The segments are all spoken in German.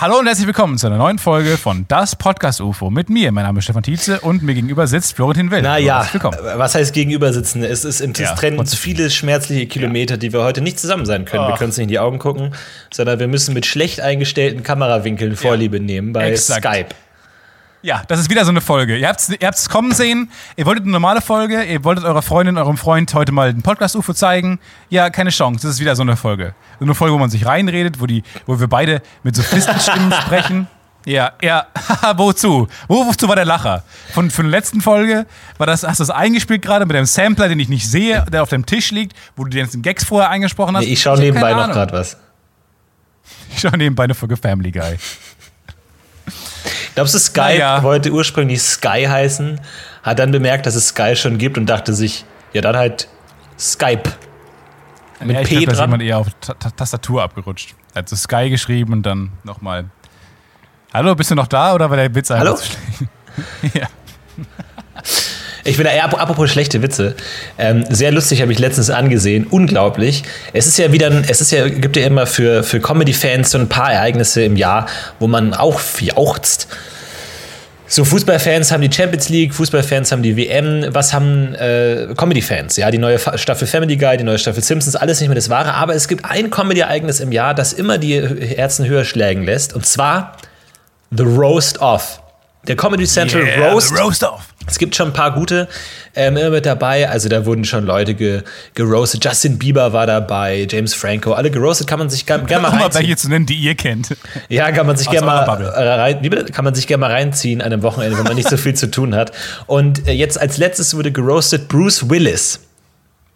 Hallo und herzlich willkommen zu einer neuen Folge von Das Podcast UFO mit mir. Mein Name ist Stefan Tietze und mir gegenüber sitzt Florentin Will. Naja, was heißt gegenüber sitzen? Es, ist, es ja. trennen uns viele schmerzliche Kilometer, ja. die wir heute nicht zusammen sein können. Oh. Wir können uns nicht in die Augen gucken, sondern wir müssen mit schlecht eingestellten Kamerawinkeln Vorliebe ja. nehmen bei Exakt. Skype. Ja, das ist wieder so eine Folge. Ihr habt es kommen sehen, ihr wolltet eine normale Folge, ihr wolltet eurer Freundin, eurem Freund heute mal den Podcast-UFO zeigen. Ja, keine Chance. Das ist wieder so eine Folge. So eine Folge, wo man sich reinredet, wo, die, wo wir beide mit so Stimmen sprechen. Ja, ja, wozu? Wo, wozu war der Lacher? Von, von der letzten Folge war das, hast du das eingespielt gerade mit einem Sampler, den ich nicht sehe, der auf dem Tisch liegt, wo du die ganzen Gags vorher eingesprochen hast? Nee, ich schaue nebenbei noch gerade was. Ich schaue nebenbei eine Folge Family Guy. Glaubst du, Skype ja. wollte ursprünglich Sky heißen, hat dann bemerkt, dass es Sky schon gibt und dachte sich, ja, dann halt Skype. Mit ja, ich P glaub, dran. Da ist jemand eher auf T Tastatur abgerutscht. Er hat so Sky geschrieben und dann nochmal. Hallo, bist du noch da oder war der Witz einfach Hallo? zu schlecht? ja. Ich bin da eher, apropos schlechte Witze. Ähm, sehr lustig habe ich letztens angesehen. Unglaublich. Es ist ja wieder, es ist ja, gibt ja immer für, für Comedy-Fans so ein paar Ereignisse im Jahr, wo man auch jauchzt. So, Fußballfans haben die Champions League, Fußballfans haben die WM, was haben äh, Comedy-Fans? Ja, die neue Staffel Family Guy, die neue Staffel Simpsons, alles nicht mehr das Wahre. Aber es gibt ein Comedy-Ereignis im Jahr, das immer die Herzen höher schlägen lässt. Und zwar The Roast Off. Der Comedy Central yeah, Roast. Roast Off. Es gibt schon ein paar gute ähm, mit dabei. Also da wurden schon Leute ge gerostet. Justin Bieber war dabei, James Franco. Alle gerostet kann man sich gerne mal reinziehen. Welche zu nennen, die ihr kennt. Ja, kann man sich gerne mal, rein, kann man sich gerne mal reinziehen an einem Wochenende, wenn man nicht so viel zu tun hat. Und äh, jetzt als letztes wurde gerostet Bruce Willis.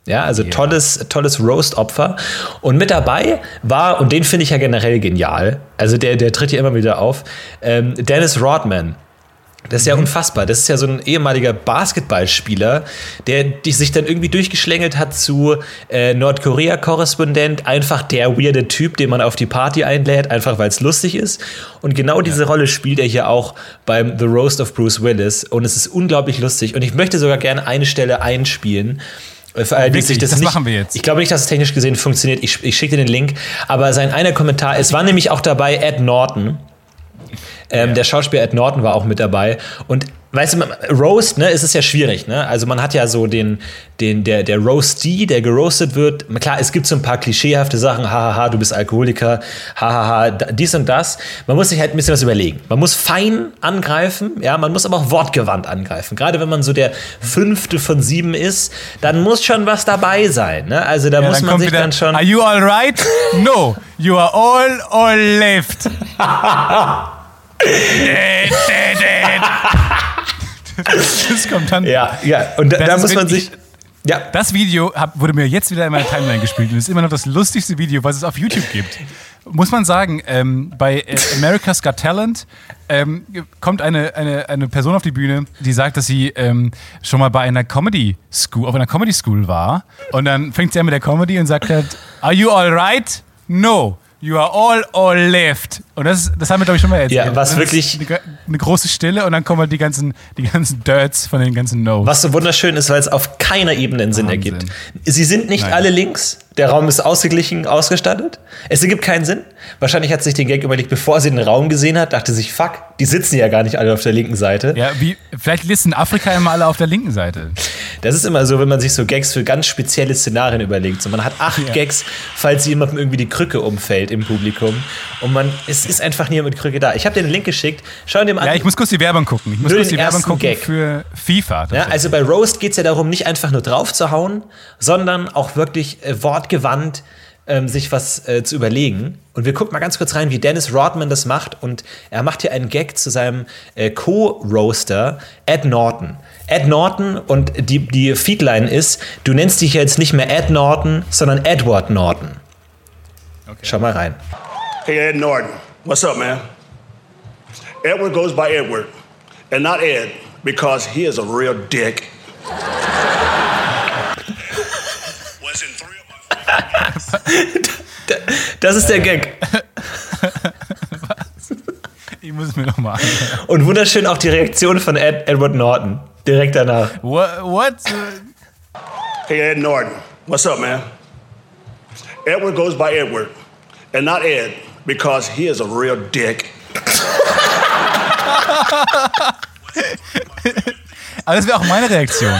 Ja, also yeah. tolles, tolles Roast-Opfer. Und mit dabei war, und den finde ich ja generell genial, also der, der tritt hier immer wieder auf, ähm, Dennis Rodman. Das ist ja mhm. unfassbar. Das ist ja so ein ehemaliger Basketballspieler, der sich dann irgendwie durchgeschlängelt hat zu äh, Nordkorea-Korrespondent, einfach der weirde Typ, den man auf die Party einlädt, einfach weil es lustig ist. Und genau ja. diese Rolle spielt er hier auch beim The Roast of Bruce Willis. Und es ist unglaublich lustig. Und ich möchte sogar gerne eine Stelle einspielen. Äh, für all Wirklich, das, das nicht, machen wir jetzt. Ich glaube nicht, dass es technisch gesehen funktioniert. Ich, ich schicke dir den Link. Aber sein einer Kommentar, es war nämlich auch dabei Ed Norton ähm, ja. Der Schauspieler Ed Norton war auch mit dabei. Und weißt du, Roast, ne, ist es ja schwierig, ne? Also man hat ja so den, den, der, der Roasty, der geroastet wird. Klar, es gibt so ein paar klischeehafte Sachen, hahaha, du bist Alkoholiker, hahaha, dies und das. Man muss sich halt ein bisschen was überlegen. Man muss fein angreifen, ja, man muss aber auch wortgewandt angreifen. Gerade wenn man so der fünfte von sieben ist, dann muss schon was dabei sein, ne? Also da ja, muss man sich wieder, dann schon. Are you alright? No, you are all all left. das kommt dann. Ja, ja. Und da, da muss man sich. Ja. Das Video hab, wurde mir jetzt wieder in meiner Timeline gespielt und ist immer noch das lustigste Video, was es auf YouTube gibt. Muss man sagen, ähm, bei äh, America's Got Talent ähm, kommt eine, eine, eine Person auf die Bühne, die sagt, dass sie ähm, schon mal bei einer Comedy School, auf einer Comedy School war. Und dann fängt sie an mit der Comedy und sagt halt, Are you alright? No. You are all all left. Und das, das haben wir, glaube ich, schon mal erzählt. Ja, was wirklich. Eine, eine, große Stille und dann kommen halt die ganzen, die ganzen Dirts von den ganzen No's. Was so wunderschön ist, weil es auf keiner Ebene einen Sinn Wahnsinn. ergibt. Sie sind nicht Nein. alle links. Der Raum ist ausgeglichen ausgestattet. Es ergibt keinen Sinn. Wahrscheinlich hat sich den Gag überlegt, bevor sie den Raum gesehen hat, dachte sich, fuck, die sitzen ja gar nicht alle auf der linken Seite. Ja, wie, vielleicht listen Afrika immer alle auf der linken Seite. Das ist immer so, wenn man sich so Gags für ganz spezielle Szenarien überlegt. So, man hat acht ja. Gags, falls jemandem irgendwie die Krücke umfällt im Publikum. Und man, es ist einfach niemand mit Krücke da. Ich habe dir den Link geschickt. Schau dir mal an. Ja, ich muss kurz die Werbung gucken. Ich muss kurz die Werbung gucken Gag. für FIFA. Ja, also bei Roast geht es ja darum, nicht einfach nur drauf zu hauen, sondern auch wirklich äh, wortgewandt ähm, sich was äh, zu überlegen. Und wir gucken mal ganz kurz rein, wie Dennis Rodman das macht. Und er macht hier einen Gag zu seinem äh, Co-Roaster Ed Norton. Ed Norton und die, die Feedline ist, du nennst dich jetzt nicht mehr Ed Norton, sondern Edward Norton. Okay. Schau mal rein. Hey Ed Norton, what's up man? Edward goes by Edward and not Ed because he is a real dick. Das ist der Gag. Ich muss es mir nochmal anhören. Und wunderschön auch die Reaktion von Ed, Edward Norton. Direkt danach. What? what? Hey, Ed Norton. What's up, man? Edward goes by Edward and not Ed because he is a real dick. Aber das wäre auch meine Reaktion.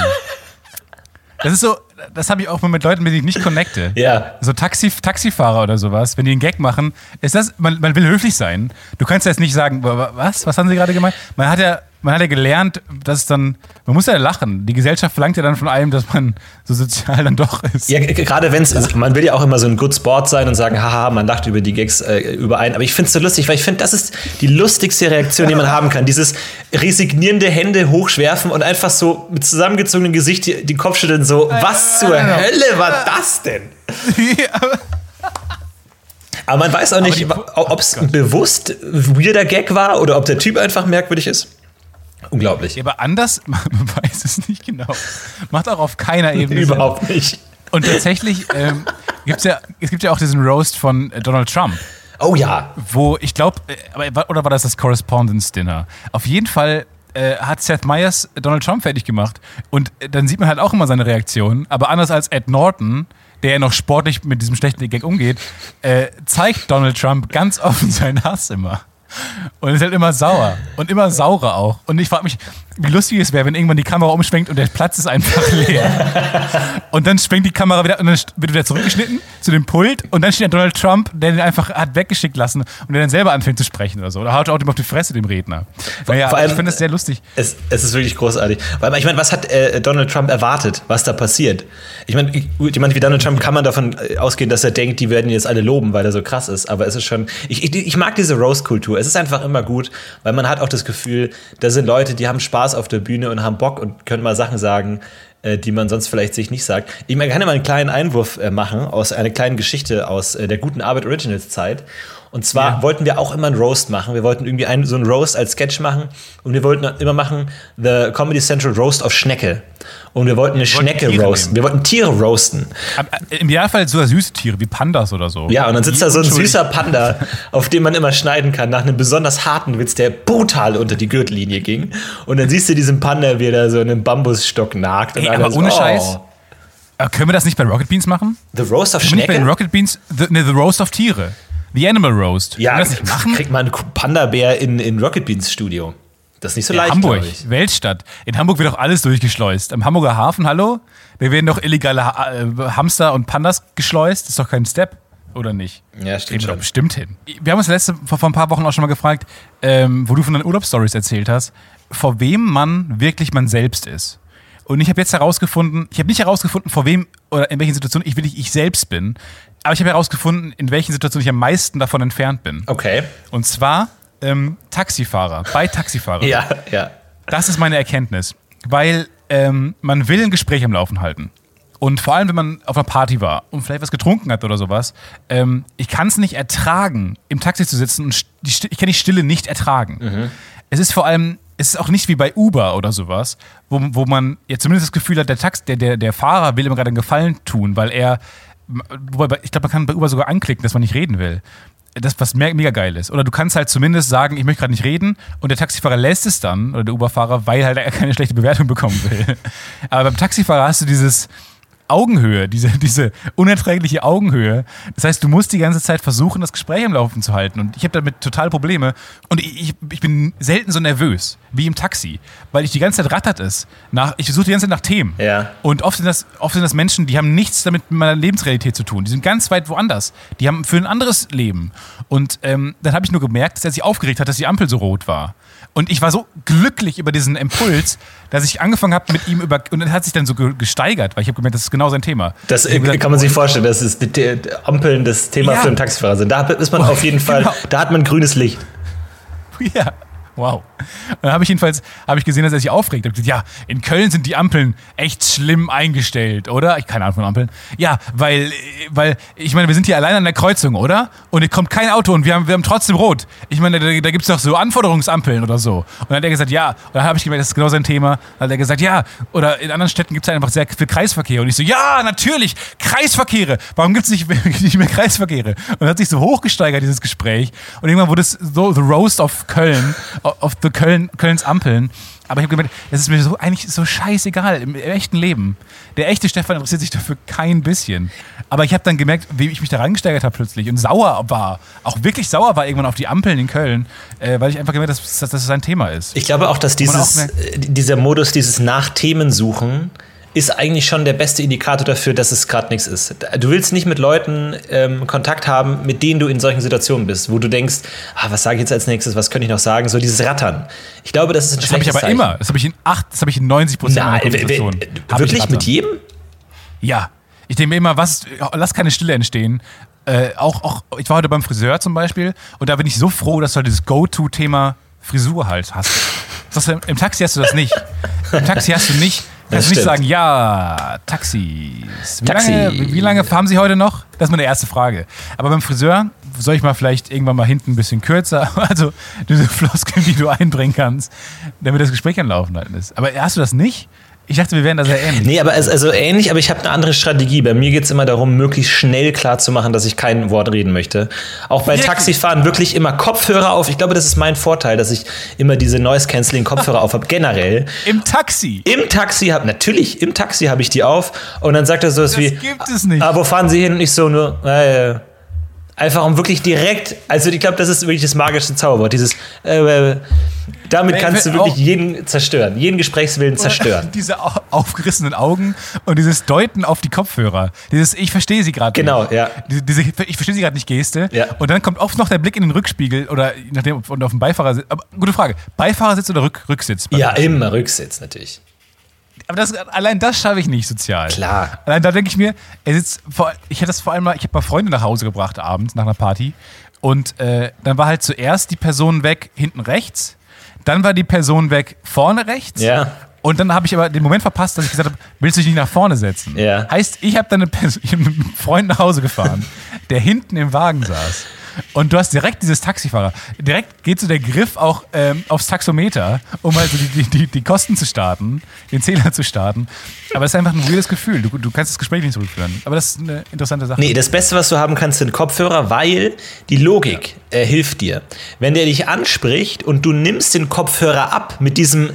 Das ist so, das habe ich auch mal mit Leuten, mit denen ich nicht connecte. Ja. So Taxi, Taxifahrer oder sowas, wenn die einen Gag machen, ist das, man, man will höflich sein. Du kannst jetzt nicht sagen, was? Was haben sie gerade gemeint? Man hat ja man hat ja gelernt, dass es dann, man muss ja lachen. Die Gesellschaft verlangt ja dann von einem, dass man so sozial dann doch ist. Ja, gerade wenn es, man will ja auch immer so ein Good Sport sein und sagen, haha, man lacht über die Gags äh, überein. Aber ich finde es so lustig, weil ich finde, das ist die lustigste Reaktion, die man haben kann. Dieses resignierende Hände hochschwerfen und einfach so mit zusammengezogenem Gesicht die, den Kopf schütteln, so, was zur Hölle war das denn? Aber man weiß auch nicht, ob es ein bewusst weirder Gag war oder ob der Typ einfach merkwürdig ist. Unglaublich. Ja, aber anders, man weiß es nicht genau. Macht auch auf keiner Ebene Überhaupt Sinn. nicht. Und tatsächlich ähm, gibt's ja, es gibt ja auch diesen Roast von Donald Trump. Oh ja. Wo ich glaube, äh, oder war das das Correspondence Dinner? Auf jeden Fall äh, hat Seth Meyers Donald Trump fertig gemacht. Und äh, dann sieht man halt auch immer seine Reaktion. Aber anders als Ed Norton, der ja noch sportlich mit diesem schlechten Gag umgeht, äh, zeigt Donald Trump ganz offen seinen Hass immer. Und ist halt immer sauer. Und immer saurer auch. Und ich frage mich, wie lustig es wäre, wenn irgendwann die Kamera umschwenkt und der Platz ist einfach leer. und dann schwenkt die Kamera wieder und dann wird wieder zurückgeschnitten zu dem Pult und dann steht da Donald Trump, der den einfach hat weggeschickt lassen und der dann selber anfängt zu sprechen oder so. Oder haut auch dem auf die Fresse, dem Redner. Naja, Vor allem, ich finde das sehr lustig. Es, es, ist wirklich großartig. Weil ich meine, was hat äh, Donald Trump erwartet, was da passiert? Ich meine, jemand wie Donald Trump kann man davon äh, ausgehen, dass er denkt, die werden jetzt alle loben, weil er so krass ist. Aber es ist schon. Ich, ich, ich mag diese Rose-Kultur. Es ist einfach immer gut, weil man hat auch das Gefühl, da sind Leute, die haben Spaß auf der Bühne und haben Bock und können mal Sachen sagen, äh, die man sonst vielleicht sich nicht sagt. Ich kann ja mal einen kleinen Einwurf äh, machen aus einer kleinen Geschichte aus äh, der guten Arbeit Originals Zeit. Und zwar ja. wollten wir auch immer einen Roast machen. Wir wollten irgendwie einen, so einen Roast als Sketch machen. Und wir wollten immer machen The Comedy Central Roast of Schnecke. Und wir wollten eine wir Schnecke wollten roasten. Wir wollten Tiere roasten. Im Idealfall sogar süße Tiere, wie Pandas oder so. Ja, und dann sitzt da so ein süßer Panda, auf dem man immer schneiden kann, nach einem besonders harten Witz, der brutal unter die Gürtellinie ging. Und dann siehst du diesen Panda, wie er da so in einem Bambusstock nagt. Ey, aber ohne so, Scheiß. Oh. Können wir das nicht bei Rocket Beans machen? The Roast of Schnecke? Nicht bei Rocket Beans, the, ne, the Roast of Tiere. The Animal Roast. Ja, das nicht machen? kriegt man einen Panda-Bär in, in Rocket Beans Studio. Das ist nicht so ja, leicht. Hamburg, Weltstadt. In Hamburg wird doch alles durchgeschleust. Am Hamburger Hafen, hallo? Da werden doch illegale ha äh, Hamster und Pandas geschleust. Das ist doch kein Step, oder nicht? Ja, stimmt. Schon. bestimmt hin. Wir haben uns letzte, vor, vor ein paar Wochen auch schon mal gefragt, ähm, wo du von deinen Urlaubsstories erzählt hast, vor wem man wirklich man selbst ist. Und ich habe jetzt herausgefunden, ich habe nicht herausgefunden, vor wem oder in welchen Situationen ich wirklich ich selbst bin, aber ich habe herausgefunden, in welchen Situationen ich am meisten davon entfernt bin. Okay. Und zwar ähm, Taxifahrer, bei Taxifahrern. ja, ja. Das ist meine Erkenntnis. Weil ähm, man will ein Gespräch am Laufen halten. Und vor allem, wenn man auf einer Party war und vielleicht was getrunken hat oder sowas, ähm, ich kann es nicht ertragen, im Taxi zu sitzen und die, ich kann die Stille nicht ertragen. Mhm. Es ist vor allem, es ist auch nicht wie bei Uber oder sowas, wo, wo man ja zumindest das Gefühl hat, der, Tax, der, der, der Fahrer will ihm gerade einen Gefallen tun, weil er Wobei, ich glaube, man kann bei Uber sogar anklicken, dass man nicht reden will. Das, was mega geil ist. Oder du kannst halt zumindest sagen, ich möchte gerade nicht reden und der Taxifahrer lässt es dann, oder der Uberfahrer, weil halt er keine schlechte Bewertung bekommen will. Aber beim Taxifahrer hast du dieses, Augenhöhe, diese, diese unerträgliche Augenhöhe. Das heißt, du musst die ganze Zeit versuchen, das Gespräch am Laufen zu halten. Und ich habe damit total Probleme. Und ich, ich bin selten so nervös wie im Taxi, weil ich die ganze Zeit rattert es. Nach, ich suche die ganze Zeit nach Themen. Ja. Und oft sind, das, oft sind das Menschen, die haben nichts damit mit meiner Lebensrealität zu tun. Die sind ganz weit woanders. Die haben für ein anderes Leben. Und ähm, dann habe ich nur gemerkt, dass er sich aufgeregt hat, dass die Ampel so rot war. Und ich war so glücklich über diesen Impuls, dass ich angefangen habe mit ihm über. Und er hat sich dann so gesteigert, weil ich habe gemerkt, das ist genau sein Thema. Das gesagt, kann man sich vorstellen, dass es die, Ampeln das Thema ja. für einen Taxifahrer sind. Da ist man auf jeden Fall, genau. da hat man grünes Licht. Ja. Wow. Und dann habe ich jedenfalls hab ich gesehen, dass er sich aufregt. Ich gesagt, ja, in Köln sind die Ampeln echt schlimm eingestellt, oder? Ich keine Ahnung von Ampeln. Ja, weil, weil, ich meine, wir sind hier allein an der Kreuzung, oder? Und es kommt kein Auto und wir haben, wir haben trotzdem rot. Ich meine, da, da gibt es doch so Anforderungsampeln oder so. Und dann hat er gesagt, ja. Und dann habe ich gemerkt, das ist genau sein Thema. Dann hat er gesagt, ja. Oder in anderen Städten gibt es einfach sehr viel Kreisverkehr. Und ich so, ja, natürlich, Kreisverkehre. Warum gibt es nicht, nicht mehr Kreisverkehre? Und dann hat sich so hochgesteigert, dieses Gespräch. Und irgendwann wurde es so The Roast of Köln of the Köln, Kölns Ampeln. Aber ich habe gemerkt, es ist mir so eigentlich so scheißegal im, im echten Leben. Der echte Stefan interessiert sich dafür kein bisschen. Aber ich habe dann gemerkt, wie ich mich da reingesteigert habe plötzlich und sauer war, auch wirklich sauer war irgendwann auf die Ampeln in Köln, äh, weil ich einfach gemerkt habe, dass, dass das sein Thema ist. Ich glaube auch, dass dieses, auch merkt, äh, dieser Modus, dieses nach Themen suchen, ist eigentlich schon der beste Indikator dafür, dass es gerade nichts ist. Du willst nicht mit Leuten ähm, Kontakt haben, mit denen du in solchen Situationen bist, wo du denkst, ah, was sage ich jetzt als nächstes, was könnte ich noch sagen? So dieses Rattern. Ich glaube, das ist ein das habe ich aber immer. Das habe ich in acht, das habe ich in 90 Prozent meiner Konversationen. Wirklich mit jedem? Ja. Ich denke mir immer, was, lass keine Stille entstehen. Äh, auch, auch, ich war heute beim Friseur zum Beispiel und da bin ich so froh, dass du halt dieses Go-To-Thema Frisur halt hast. Das, Im Taxi hast du das nicht. Im Taxi hast du nicht Kannst du nicht sagen, ja, Taxis. Wie, Taxi. Lange, wie, lange fahren Sie heute noch? Das ist meine erste Frage. Aber beim Friseur soll ich mal vielleicht irgendwann mal hinten ein bisschen kürzer, also diese Floskeln, die du einbringen kannst, damit das Gespräch anlaufen ist. Aber hast du das nicht? Ich dachte, wir wären da sehr ähnlich. Nee, aber es, also ähnlich, aber ich habe eine andere Strategie. Bei mir geht es immer darum, möglichst schnell klarzumachen, dass ich kein Wort reden möchte. Auch bei wirklich? Taxifahren wirklich immer Kopfhörer auf. Ich glaube, das ist mein Vorteil, dass ich immer diese Noise-Canceling-Kopfhörer auf habe. Generell. Im Taxi? Im Taxi habe natürlich, im Taxi habe ich die auf. Und dann sagt er so was wie. Das gibt es nicht. Ah, wo fahren Sie hin? Und ich so nur. Äh, Einfach um wirklich direkt, also ich glaube, das ist wirklich das magische Zauberwort. Dieses, äh, äh, damit kannst du wirklich jeden zerstören, jeden Gesprächswillen zerstören. Diese aufgerissenen Augen und dieses Deuten auf die Kopfhörer. Dieses, ich verstehe sie gerade Genau, nicht. ja. Diese, ich verstehe sie gerade nicht Geste. Ja. Und dann kommt oft noch der Blick in den Rückspiegel oder nachdem und auf dem Beifahrersitz. Aber gute Frage. Beifahrersitz oder Rück, Rücksitz? Ja, immer Rücksitz natürlich. Aber das, allein das schaffe ich nicht sozial. Klar. Allein da denke ich mir, er sitzt vor, ich hätte das vor allem mal, ich habe mal Freunde nach Hause gebracht abends nach einer Party. Und äh, dann war halt zuerst die Person weg hinten rechts, dann war die Person weg vorne rechts. Ja. Und dann habe ich aber den Moment verpasst, dass ich gesagt habe, willst du dich nicht nach vorne setzen? Ja. Heißt, ich habe dann eine Person, ich hab einen Freund nach Hause gefahren, der hinten im Wagen saß. Und du hast direkt dieses Taxifahrer. Direkt geht so der Griff auch ähm, aufs Taxometer, um also die, die, die, Kosten zu starten, den Zähler zu starten. Aber es ist einfach ein weirdes Gefühl. Du, du kannst das Gespräch nicht zurückführen. Aber das ist eine interessante Sache. Nee, das Beste, was du haben kannst, sind Kopfhörer, weil die Logik ja. äh, hilft dir. Wenn der dich anspricht und du nimmst den Kopfhörer ab mit diesem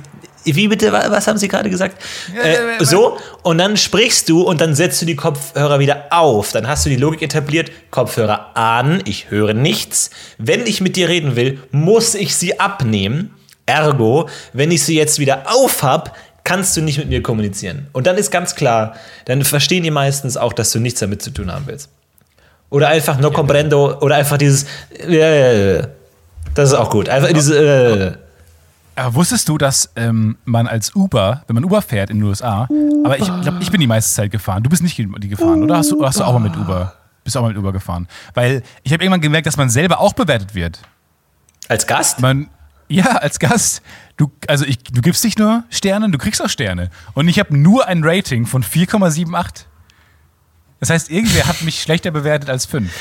wie bitte, was haben Sie gerade gesagt? Äh, so, und dann sprichst du und dann setzt du die Kopfhörer wieder auf. Dann hast du die Logik etabliert, Kopfhörer an, ich höre nichts. Wenn ich mit dir reden will, muss ich sie abnehmen. Ergo, wenn ich sie jetzt wieder auf habe, kannst du nicht mit mir kommunizieren. Und dann ist ganz klar, dann verstehen die meistens auch, dass du nichts damit zu tun haben willst. Oder einfach no comprendo, oder einfach dieses, äh, das ist auch gut. Einfach dieses, äh, aber wusstest du, dass ähm, man als Uber, wenn man Uber fährt in den USA, Uber. aber ich glaube, ich bin die meiste Zeit gefahren. Du bist nicht die gefahren, oder? Hast du, hast du auch mal mit Uber? Bist auch mal mit Uber gefahren? Weil ich habe irgendwann gemerkt, dass man selber auch bewertet wird. Als Gast? Man, ja, als Gast. Du, also ich, du gibst nicht nur Sterne, du kriegst auch Sterne. Und ich habe nur ein Rating von 4,78. Das heißt, irgendwer hat mich schlechter bewertet als 5.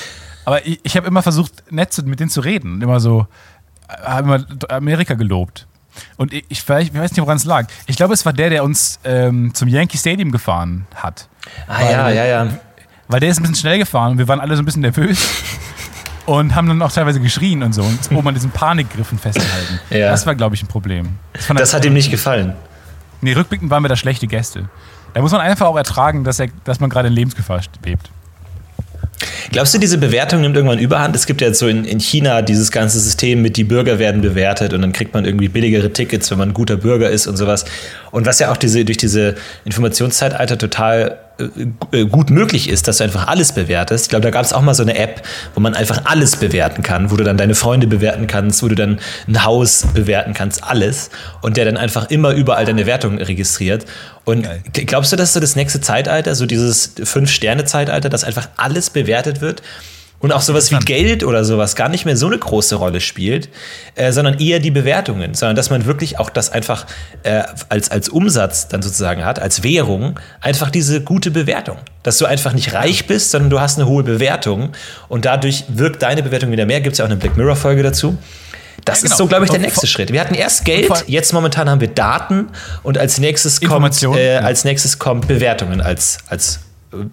Aber ich, ich habe immer versucht, nett mit denen zu reden. Immer so, äh, habe immer Amerika gelobt. Und ich, ich, weiß nicht, woran es lag. Ich glaube, es war der, der uns ähm, zum Yankee Stadium gefahren hat. Ah, weil, ja, ja, ja. Weil der ist ein bisschen schnell gefahren und wir waren alle so ein bisschen nervös. und haben dann auch teilweise geschrien und so und oben an diesen Panikgriffen festgehalten. Ja. Das war, glaube ich, ein Problem. Das, das hat ihm nicht gefallen. Nee, rückblickend waren wir da schlechte Gäste. Da muss man einfach auch ertragen, dass, er, dass man gerade in Lebensgefahr lebt. Glaubst du, diese Bewertung nimmt irgendwann überhand? Es gibt ja jetzt so in, in China dieses ganze System mit, die Bürger werden bewertet und dann kriegt man irgendwie billigere Tickets, wenn man ein guter Bürger ist und sowas. Und was ja auch diese, durch diese Informationszeitalter total gut möglich ist, dass du einfach alles bewertest. Ich glaube, da gab es auch mal so eine App, wo man einfach alles bewerten kann, wo du dann deine Freunde bewerten kannst, wo du dann ein Haus bewerten kannst, alles. Und der dann einfach immer überall deine Wertungen registriert. Und Geil. glaubst du, dass so das nächste Zeitalter, so dieses Fünf-Sterne-Zeitalter, dass einfach alles bewertet wird? Und auch sowas wie Geld oder sowas gar nicht mehr so eine große Rolle spielt, äh, sondern eher die Bewertungen, sondern dass man wirklich auch das einfach äh, als, als Umsatz dann sozusagen hat, als Währung, einfach diese gute Bewertung. Dass du einfach nicht reich bist, sondern du hast eine hohe Bewertung und dadurch wirkt deine Bewertung wieder mehr. Gibt es ja auch eine Black Mirror-Folge dazu. Das ja, genau. ist so, glaube ich, der nächste Schritt. Wir hatten erst Geld, jetzt momentan haben wir Daten und als nächstes kommt, äh, als nächstes kommt Bewertungen als, als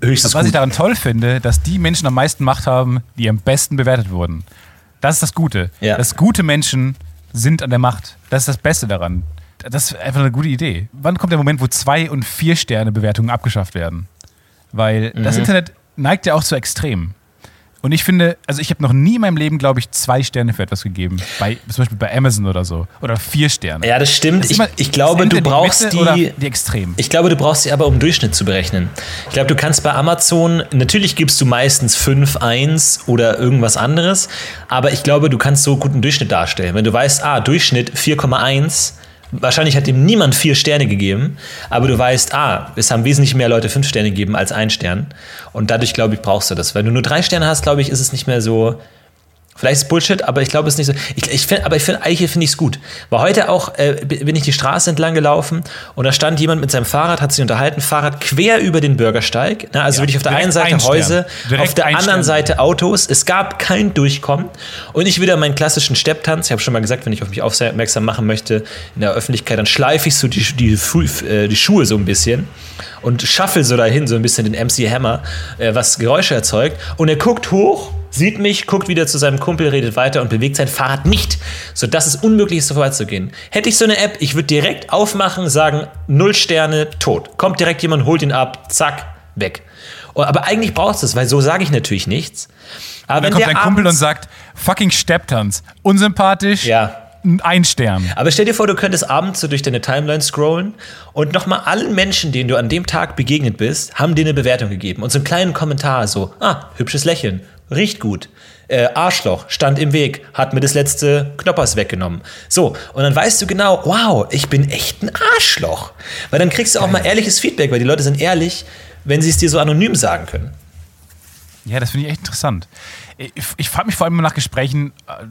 höchstes Was Gut. ich daran toll finde, dass die Menschen am meisten Macht haben, die am besten bewertet wurden. Das ist das Gute. Ja. Dass gute Menschen sind an der Macht. Das ist das Beste daran. Das ist einfach eine gute Idee. Wann kommt der Moment, wo zwei und vier Sterne Bewertungen abgeschafft werden? Weil mhm. das Internet neigt ja auch zu Extremen. Und ich finde, also ich habe noch nie in meinem Leben, glaube ich, zwei Sterne für etwas gegeben. Bei, zum Beispiel bei Amazon oder so. Oder vier Sterne. Ja, das stimmt. Das ich, ich glaube, du brauchst die, die, die Extremen. Ich glaube, du brauchst sie aber, um Durchschnitt zu berechnen. Ich glaube, du kannst bei Amazon, natürlich gibst du meistens 5, 1 oder irgendwas anderes, aber ich glaube, du kannst so guten Durchschnitt darstellen. Wenn du weißt, ah, Durchschnitt 4,1 wahrscheinlich hat ihm niemand vier Sterne gegeben, aber du weißt, ah, es haben wesentlich mehr Leute fünf Sterne gegeben als ein Stern. Und dadurch, glaube ich, brauchst du das. Wenn du nur drei Sterne hast, glaube ich, ist es nicht mehr so, Vielleicht ist es Bullshit, aber ich glaube, es ist nicht so. Ich, ich find, aber ich finde, eigentlich finde ich es gut. War heute auch, äh, bin ich die Straße entlang gelaufen und da stand jemand mit seinem Fahrrad, hat sich unterhalten, Fahrrad quer über den Bürgersteig. Ne? Also ja, wirklich auf der einen Seite Häuser, auf der anderen Seite Autos. Es gab kein Durchkommen. Und ich wieder meinen klassischen Stepptanz. Ich habe schon mal gesagt, wenn ich auf mich aufmerksam machen möchte in der Öffentlichkeit, dann schleife ich so die, die, äh, die Schuhe so ein bisschen und shuffle so dahin, so ein bisschen den MC Hammer, äh, was Geräusche erzeugt. Und er guckt hoch sieht mich, guckt wieder zu seinem Kumpel, redet weiter und bewegt sein Fahrrad nicht, sodass es unmöglich ist, so vorbeizugehen. Hätte ich so eine App, ich würde direkt aufmachen, sagen, null Sterne, tot. Kommt direkt jemand, holt ihn ab, zack, weg. Oh, aber eigentlich brauchst du es, weil so sage ich natürlich nichts. Aber dann kommt dein Kumpel und sagt, fucking Stepptanz, unsympathisch, ja. Ein Stern. Aber stell dir vor, du könntest abends so durch deine Timeline scrollen und nochmal allen Menschen, denen du an dem Tag begegnet bist, haben dir eine Bewertung gegeben und so einen kleinen Kommentar, so, ah, hübsches Lächeln, riecht gut. Äh, Arschloch stand im Weg, hat mir das letzte Knoppers weggenommen. So, und dann weißt du genau, wow, ich bin echt ein Arschloch. Weil dann kriegst du auch mal ehrliches Feedback, weil die Leute sind ehrlich, wenn sie es dir so anonym sagen können. Ja, das finde ich echt interessant. Ich, ich frage mich vor allem nach Gesprächen, äh,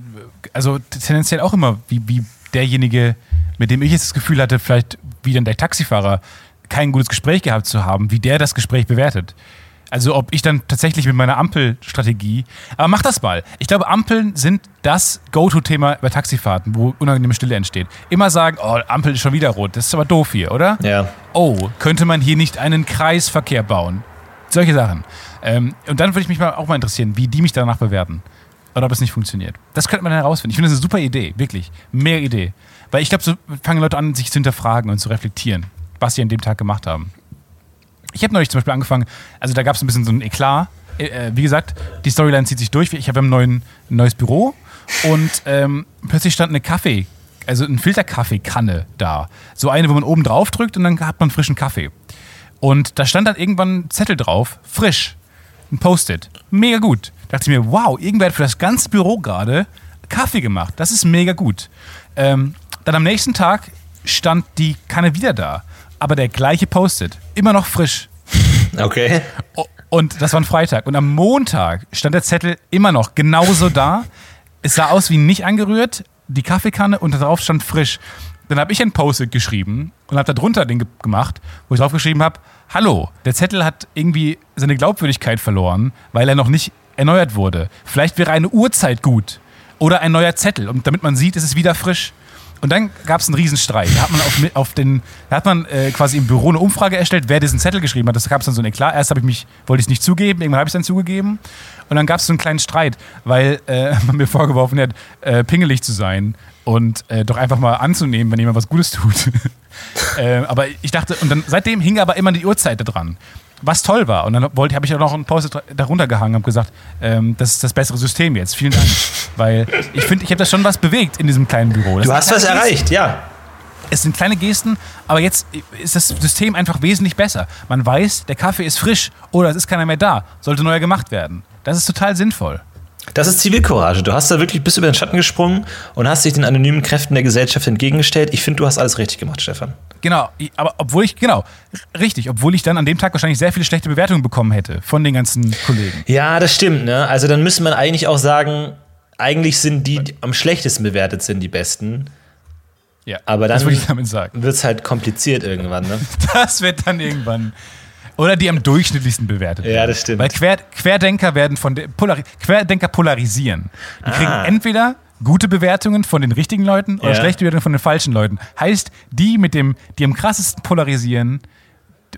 also tendenziell auch immer, wie, wie derjenige, mit dem ich jetzt das Gefühl hatte, vielleicht wie dann der Taxifahrer, kein gutes Gespräch gehabt zu haben, wie der das Gespräch bewertet. Also ob ich dann tatsächlich mit meiner Ampelstrategie. Aber mach das mal. Ich glaube, Ampeln sind das Go-To-Thema bei Taxifahrten, wo unangenehme Stille entsteht. Immer sagen, oh, Ampel ist schon wieder rot. Das ist aber doof hier, oder? Ja. Oh, könnte man hier nicht einen Kreisverkehr bauen? Solche Sachen. Ähm, und dann würde ich mich mal auch mal interessieren, wie die mich danach bewerten. Oder ob es nicht funktioniert. Das könnte man herausfinden. Ich finde das eine super Idee, wirklich. Mehr Idee. Weil ich glaube, so fangen Leute an, sich zu hinterfragen und zu reflektieren, was sie an dem Tag gemacht haben. Ich habe neulich zum Beispiel angefangen, also da gab es ein bisschen so ein Eklat. Äh, äh, wie gesagt, die Storyline zieht sich durch. Ich habe ein, neues Büro und ähm, plötzlich stand eine Kaffee, also ein Filterkaffeekanne da. So eine, wo man oben drauf drückt und dann hat man frischen Kaffee. Und da stand dann irgendwann ein Zettel drauf, frisch. Ein Post-it. Mega gut. Da dachte ich mir, wow, irgendwer hat für das ganze Büro gerade Kaffee gemacht. Das ist mega gut. Ähm, dann am nächsten Tag stand die Kanne wieder da aber der gleiche Post-it. Immer noch frisch. Okay. Und das war ein Freitag. Und am Montag stand der Zettel immer noch genauso da. Es sah aus wie nicht angerührt, die Kaffeekanne und darauf stand frisch. Dann habe ich ein Post-it geschrieben und habe darunter den gemacht, wo ich drauf geschrieben habe: Hallo, der Zettel hat irgendwie seine Glaubwürdigkeit verloren, weil er noch nicht erneuert wurde. Vielleicht wäre eine Uhrzeit gut oder ein neuer Zettel, und damit man sieht, es ist wieder frisch. Und dann gab es einen Riesenstreit. Da hat man auf, auf den, da hat man äh, quasi im Büro eine Umfrage erstellt, wer diesen Zettel geschrieben hat. Das gab es dann so ein Eklat. Erst ich mich, wollte ich es nicht zugeben, irgendwann habe ich es dann zugegeben. Und dann gab es so einen kleinen Streit, weil äh, man mir vorgeworfen hat, äh, pingelig zu sein und äh, doch einfach mal anzunehmen, wenn jemand was Gutes tut. äh, aber ich dachte, und dann seitdem hing aber immer die Uhrzeit dran was toll war. Und dann wollte, habe ich auch noch einen Post darunter gehangen und gesagt, ähm, das ist das bessere System jetzt. Vielen Dank. Weil ich finde, ich habe da schon was bewegt in diesem kleinen Büro. Das du hast was erreicht, Gesten. ja. Es sind kleine Gesten, aber jetzt ist das System einfach wesentlich besser. Man weiß, der Kaffee ist frisch oder es ist keiner mehr da, sollte neuer gemacht werden. Das ist total sinnvoll. Das ist Zivilcourage. Du hast da wirklich bis über den Schatten gesprungen und hast dich den anonymen Kräften der Gesellschaft entgegengestellt. Ich finde, du hast alles richtig gemacht, Stefan. Genau, aber obwohl ich, genau, richtig, obwohl ich dann an dem Tag wahrscheinlich sehr viele schlechte Bewertungen bekommen hätte von den ganzen Kollegen. Ja, das stimmt, ne? Also dann müsste man eigentlich auch sagen, eigentlich sind die, die am schlechtesten bewertet sind, die besten. Ja, aber dann wird es halt kompliziert irgendwann, ne? das wird dann irgendwann. Oder die am durchschnittlichsten bewertet werden. Ja, das stimmt. Weil Quer, Querdenker werden von Polari Querdenker polarisieren. Die ah. kriegen entweder gute Bewertungen von den richtigen Leuten oder ja. schlechte Bewertungen von den falschen Leuten. Heißt, die mit dem, die am krassesten polarisieren,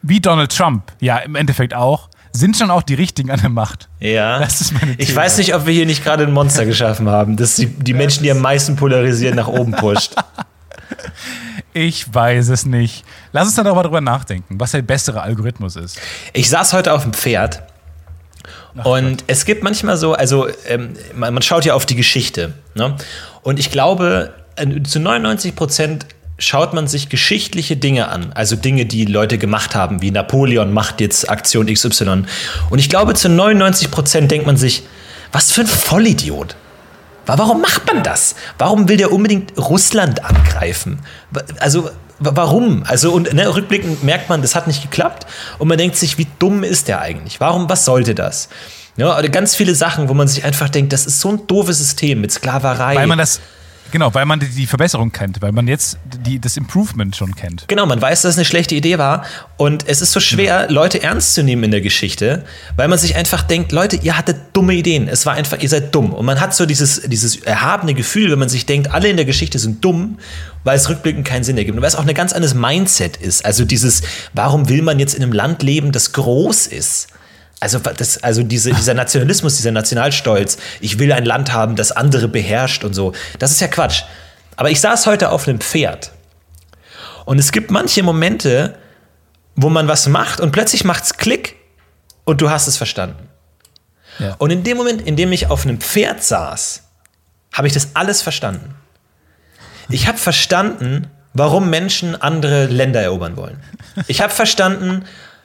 wie Donald Trump, ja, im Endeffekt auch, sind schon auch die richtigen an der Macht. Ja. Das ist meine Ich weiß nicht, ob wir hier nicht gerade ein Monster geschaffen haben, das die, die Menschen, die am meisten polarisieren, nach oben pusht. Ich weiß es nicht. Lass uns dann aber darüber nachdenken, was der bessere Algorithmus ist. Ich saß heute auf dem Pferd Ach und Gott. es gibt manchmal so, also ähm, man, man, schaut ja auf die Geschichte. Ne? Und ich glaube, äh, zu 99 Prozent schaut man sich geschichtliche Dinge an, also Dinge, die Leute gemacht haben, wie Napoleon macht jetzt Aktion XY. Und ich glaube, zu 99 Prozent denkt man sich, was für ein Vollidiot. Warum macht man das? Warum will der unbedingt Russland angreifen? Also, warum? Also, und ne, rückblickend merkt man, das hat nicht geklappt. Und man denkt sich, wie dumm ist der eigentlich? Warum, was sollte das? Ja, ganz viele Sachen, wo man sich einfach denkt, das ist so ein doofes System mit Sklaverei. Weil man das Genau, weil man die Verbesserung kennt, weil man jetzt die, das Improvement schon kennt. Genau, man weiß, dass es eine schlechte Idee war. Und es ist so schwer, genau. Leute ernst zu nehmen in der Geschichte, weil man sich einfach denkt, Leute, ihr hattet dumme Ideen. Es war einfach, ihr seid dumm. Und man hat so dieses, dieses erhabene Gefühl, wenn man sich denkt, alle in der Geschichte sind dumm, weil es rückblickend keinen Sinn ergibt. Und weil es auch ein ganz anderes Mindset ist. Also dieses, warum will man jetzt in einem Land leben, das groß ist? Also, das, also diese, dieser Nationalismus, dieser Nationalstolz, ich will ein Land haben, das andere beherrscht und so, das ist ja Quatsch. Aber ich saß heute auf einem Pferd. Und es gibt manche Momente, wo man was macht und plötzlich macht es Klick und du hast es verstanden. Ja. Und in dem Moment, in dem ich auf einem Pferd saß, habe ich das alles verstanden. Ich habe verstanden, warum Menschen andere Länder erobern wollen. Ich habe verstanden,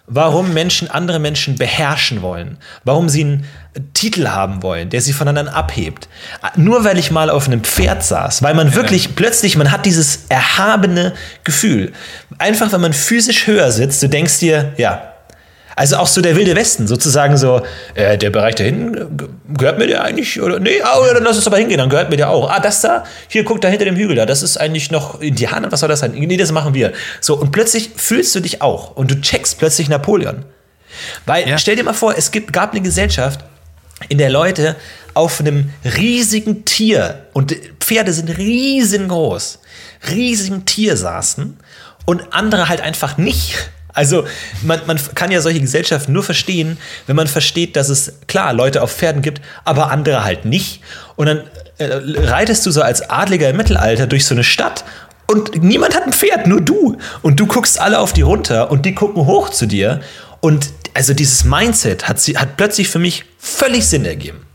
warum Menschen andere Menschen beherrschen wollen, warum sie einen Titel haben wollen, der sie voneinander abhebt. Nur weil ich mal auf einem Pferd saß, weil man wirklich ja. plötzlich, man hat dieses erhabene Gefühl. Einfach, wenn man physisch höher sitzt, du denkst dir, ja, also auch so der wilde Westen, sozusagen so, äh, der Bereich da hinten, gehört mir der eigentlich? Oder nee, oh, dann lass uns aber hingehen, dann gehört mir der auch. Ah, das da, hier, guck da hinter dem Hügel da, das ist eigentlich noch Indianer, was soll das sein? Nee, das machen wir. So, und plötzlich fühlst du dich auch und du checkst plötzlich Napoleon. Weil, ja. stell dir mal vor, es gibt, gab eine Gesellschaft, in der Leute auf einem riesigen Tier, und Pferde sind riesengroß, riesigen Tier saßen und andere halt einfach nicht. Also man, man kann ja solche Gesellschaften nur verstehen, wenn man versteht, dass es klar Leute auf Pferden gibt, aber andere halt nicht. Und dann äh, reitest du so als Adliger im Mittelalter durch so eine Stadt und niemand hat ein Pferd, nur du. Und du guckst alle auf die runter und die gucken hoch zu dir. Und also dieses Mindset hat, sie, hat plötzlich für mich völlig Sinn ergeben.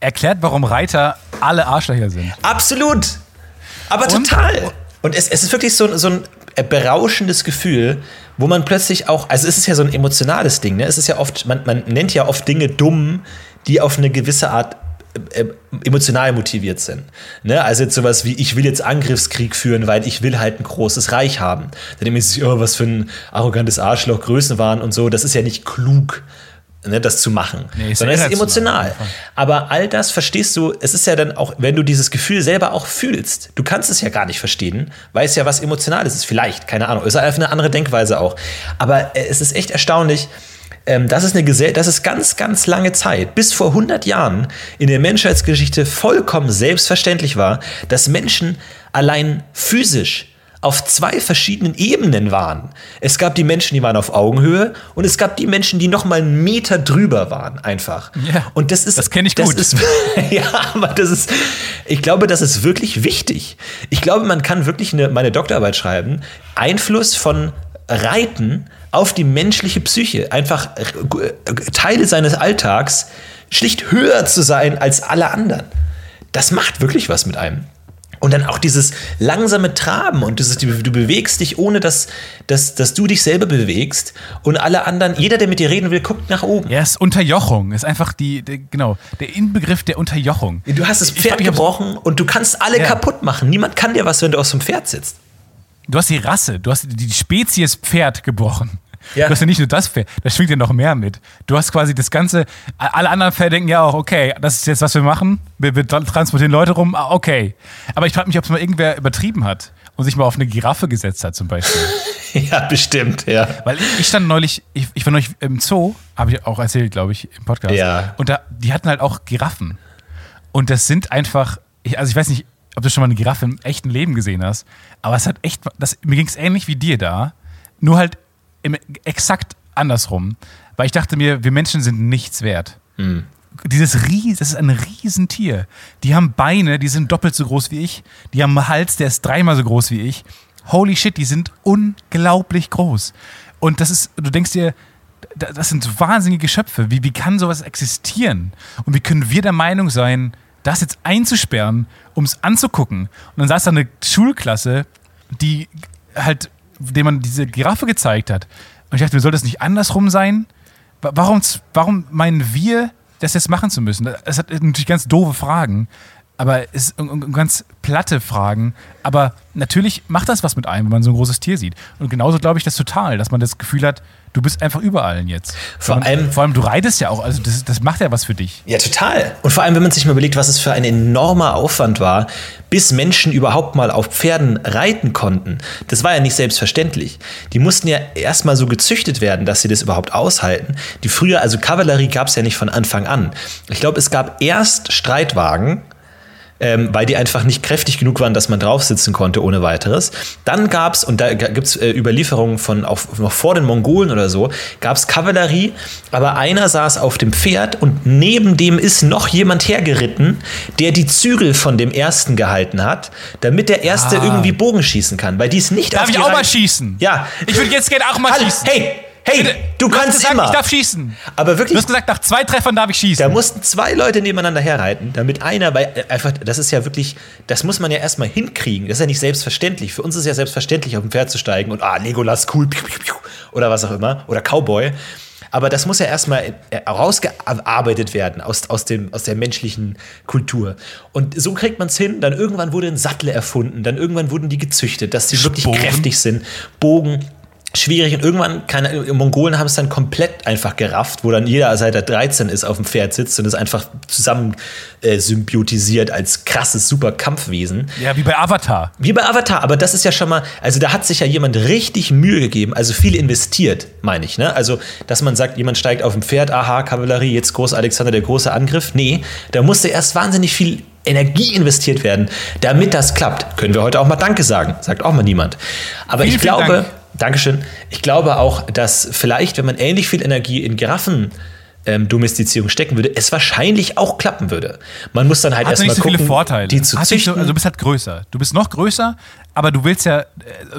Erklärt, warum Reiter alle Arschlöcher sind. Absolut. Aber und? total. Und es, es ist wirklich so, so ein berauschendes Gefühl, wo man plötzlich auch, also es ist ja so ein emotionales Ding, ne? Es ist ja oft, man, man nennt ja oft Dinge dumm, die auf eine gewisse Art äh, äh, emotional motiviert sind. Ne? Also jetzt sowas wie, ich will jetzt Angriffskrieg führen, weil ich will halt ein großes Reich haben. Dann denke ich sich, oh, was für ein arrogantes Arschloch, Größenwahn und so, das ist ja nicht klug ne, das zu machen, nee, sondern es ist emotional. Aber all das verstehst du, es ist ja dann auch, wenn du dieses Gefühl selber auch fühlst, du kannst es ja gar nicht verstehen, weil es ja was Emotionales ist, vielleicht, keine Ahnung, es ist einfach eine andere Denkweise auch. Aber äh, es ist echt erstaunlich, ähm, das ist eine Gesell das ist ganz, ganz lange Zeit, bis vor 100 Jahren in der Menschheitsgeschichte vollkommen selbstverständlich war, dass Menschen allein physisch auf zwei verschiedenen Ebenen waren. Es gab die Menschen, die waren auf Augenhöhe und es gab die Menschen, die noch mal einen Meter drüber waren, einfach. Ja, und das ist, das kenne ich gut. Ist, ja, aber das ist, ich glaube, das ist wirklich wichtig. Ich glaube, man kann wirklich eine, meine Doktorarbeit schreiben. Einfluss von Reiten auf die menschliche Psyche, einfach Teile seines Alltags schlicht höher zu sein als alle anderen. Das macht wirklich was mit einem. Und dann auch dieses langsame Traben und dieses, du, bewegst dich, ohne dass, dass, dass du dich selber bewegst. Und alle anderen, jeder, der mit dir reden will, guckt nach oben. Ja, es ist Unterjochung. Ist einfach die, die, genau, der Inbegriff der Unterjochung. Du hast das Pferd ich, gebrochen und du kannst alle ja. kaputt machen. Niemand kann dir was, wenn du aus dem Pferd sitzt. Du hast die Rasse, du hast die Spezies Pferd gebrochen. Ja. Du hast ja nicht nur das Pferd, da schwingt ja noch mehr mit. Du hast quasi das Ganze, alle anderen Pferde denken ja auch, okay, das ist jetzt, was wir machen. Wir, wir transportieren Leute rum, ah, okay. Aber ich frage mich, ob es mal irgendwer übertrieben hat und sich mal auf eine Giraffe gesetzt hat, zum Beispiel. ja, bestimmt, ja. Weil ich stand neulich, ich, ich war neulich im Zoo, habe ich auch erzählt, glaube ich, im Podcast. Ja. Und da, die hatten halt auch Giraffen. Und das sind einfach, also ich weiß nicht, ob du schon mal eine Giraffe im echten Leben gesehen hast, aber es hat echt, das, mir ging es ähnlich wie dir da, nur halt im, exakt andersrum. weil ich dachte mir, wir Menschen sind nichts wert. Mhm. Dieses Ries, das ist ein Riesentier. Die haben Beine, die sind doppelt so groß wie ich. Die haben einen Hals, der ist dreimal so groß wie ich. Holy shit, die sind unglaublich groß. Und das ist, du denkst dir, das sind wahnsinnige Geschöpfe. Wie, wie kann sowas existieren? Und wie können wir der Meinung sein, das jetzt einzusperren, um es anzugucken? Und dann saß da eine Schulklasse, die halt, dem man diese Giraffe gezeigt hat. Und ich dachte, soll das nicht andersrum sein? Warum, warum meinen wir, das jetzt machen zu müssen? Das hat natürlich ganz doofe Fragen, aber es ist ganz platte Fragen. Aber natürlich macht das was mit einem, wenn man so ein großes Tier sieht. Und genauso glaube ich das total, dass man das Gefühl hat, du bist einfach überall jetzt. Vor und, allem, vor allem, du reitest ja auch, also das, das macht ja was für dich. Ja, total. Und vor allem, wenn man sich mal überlegt, was es für ein enormer Aufwand war, bis Menschen überhaupt mal auf Pferden reiten konnten. Das war ja nicht selbstverständlich. Die mussten ja erstmal so gezüchtet werden, dass sie das überhaupt aushalten. Die früher, also Kavallerie gab es ja nicht von Anfang an. Ich glaube, es gab erst Streitwagen, ähm, weil die einfach nicht kräftig genug waren, dass man drauf sitzen konnte ohne weiteres. Dann gab es, und da gibt es äh, Überlieferungen von auch noch vor den Mongolen oder so, gab es Kavallerie, aber einer saß auf dem Pferd und neben dem ist noch jemand hergeritten, der die Zügel von dem ersten gehalten hat, damit der erste ah. irgendwie Bogen schießen kann, weil die ist nicht Darf ich auch Reihe mal schießen? Ja. Ich würde jetzt gerne auch mal Hallo. schießen. Hey, Hey, Bitte, du, kannst gesagt, immer. Ich darf schießen. Aber wirklich. Du hast gesagt, nach zwei Treffern darf ich schießen. Da mussten zwei Leute nebeneinander herreiten, damit einer, weil äh, einfach, das ist ja wirklich, das muss man ja erstmal hinkriegen. Das ist ja nicht selbstverständlich. Für uns ist es ja selbstverständlich, auf ein Pferd zu steigen und ah, Legolas, cool, oder was auch immer, oder Cowboy. Aber das muss ja erstmal herausgearbeitet werden aus, aus, dem, aus der menschlichen Kultur. Und so kriegt man es hin. Dann irgendwann wurde ein Sattel erfunden. Dann irgendwann wurden die gezüchtet, dass sie wirklich kräftig sind. Bogen schwierig und irgendwann, keine, Mongolen haben es dann komplett einfach gerafft, wo dann jeder seit er 13 ist auf dem Pferd sitzt und es einfach zusammen äh, symbiotisiert als krasses super Kampfwesen. Ja, wie bei Avatar. Wie bei Avatar, aber das ist ja schon mal, also da hat sich ja jemand richtig Mühe gegeben, also viel investiert, meine ich, ne? Also, dass man sagt, jemand steigt auf dem Pferd, aha, Kavallerie, jetzt Groß Alexander der große Angriff. Nee, da musste erst wahnsinnig viel Energie investiert werden, damit das klappt. Können wir heute auch mal Danke sagen, sagt auch mal niemand. Aber vielen, ich glaube. Dankeschön. Ich glaube auch, dass vielleicht, wenn man ähnlich viel Energie in Giraffen ähm, Domestizierung stecken würde, es wahrscheinlich auch klappen würde. Man muss dann halt erstmal so gucken, viele Vorteile. die zu züchten. So, also du bist halt größer. Du bist noch größer, aber du willst ja, äh,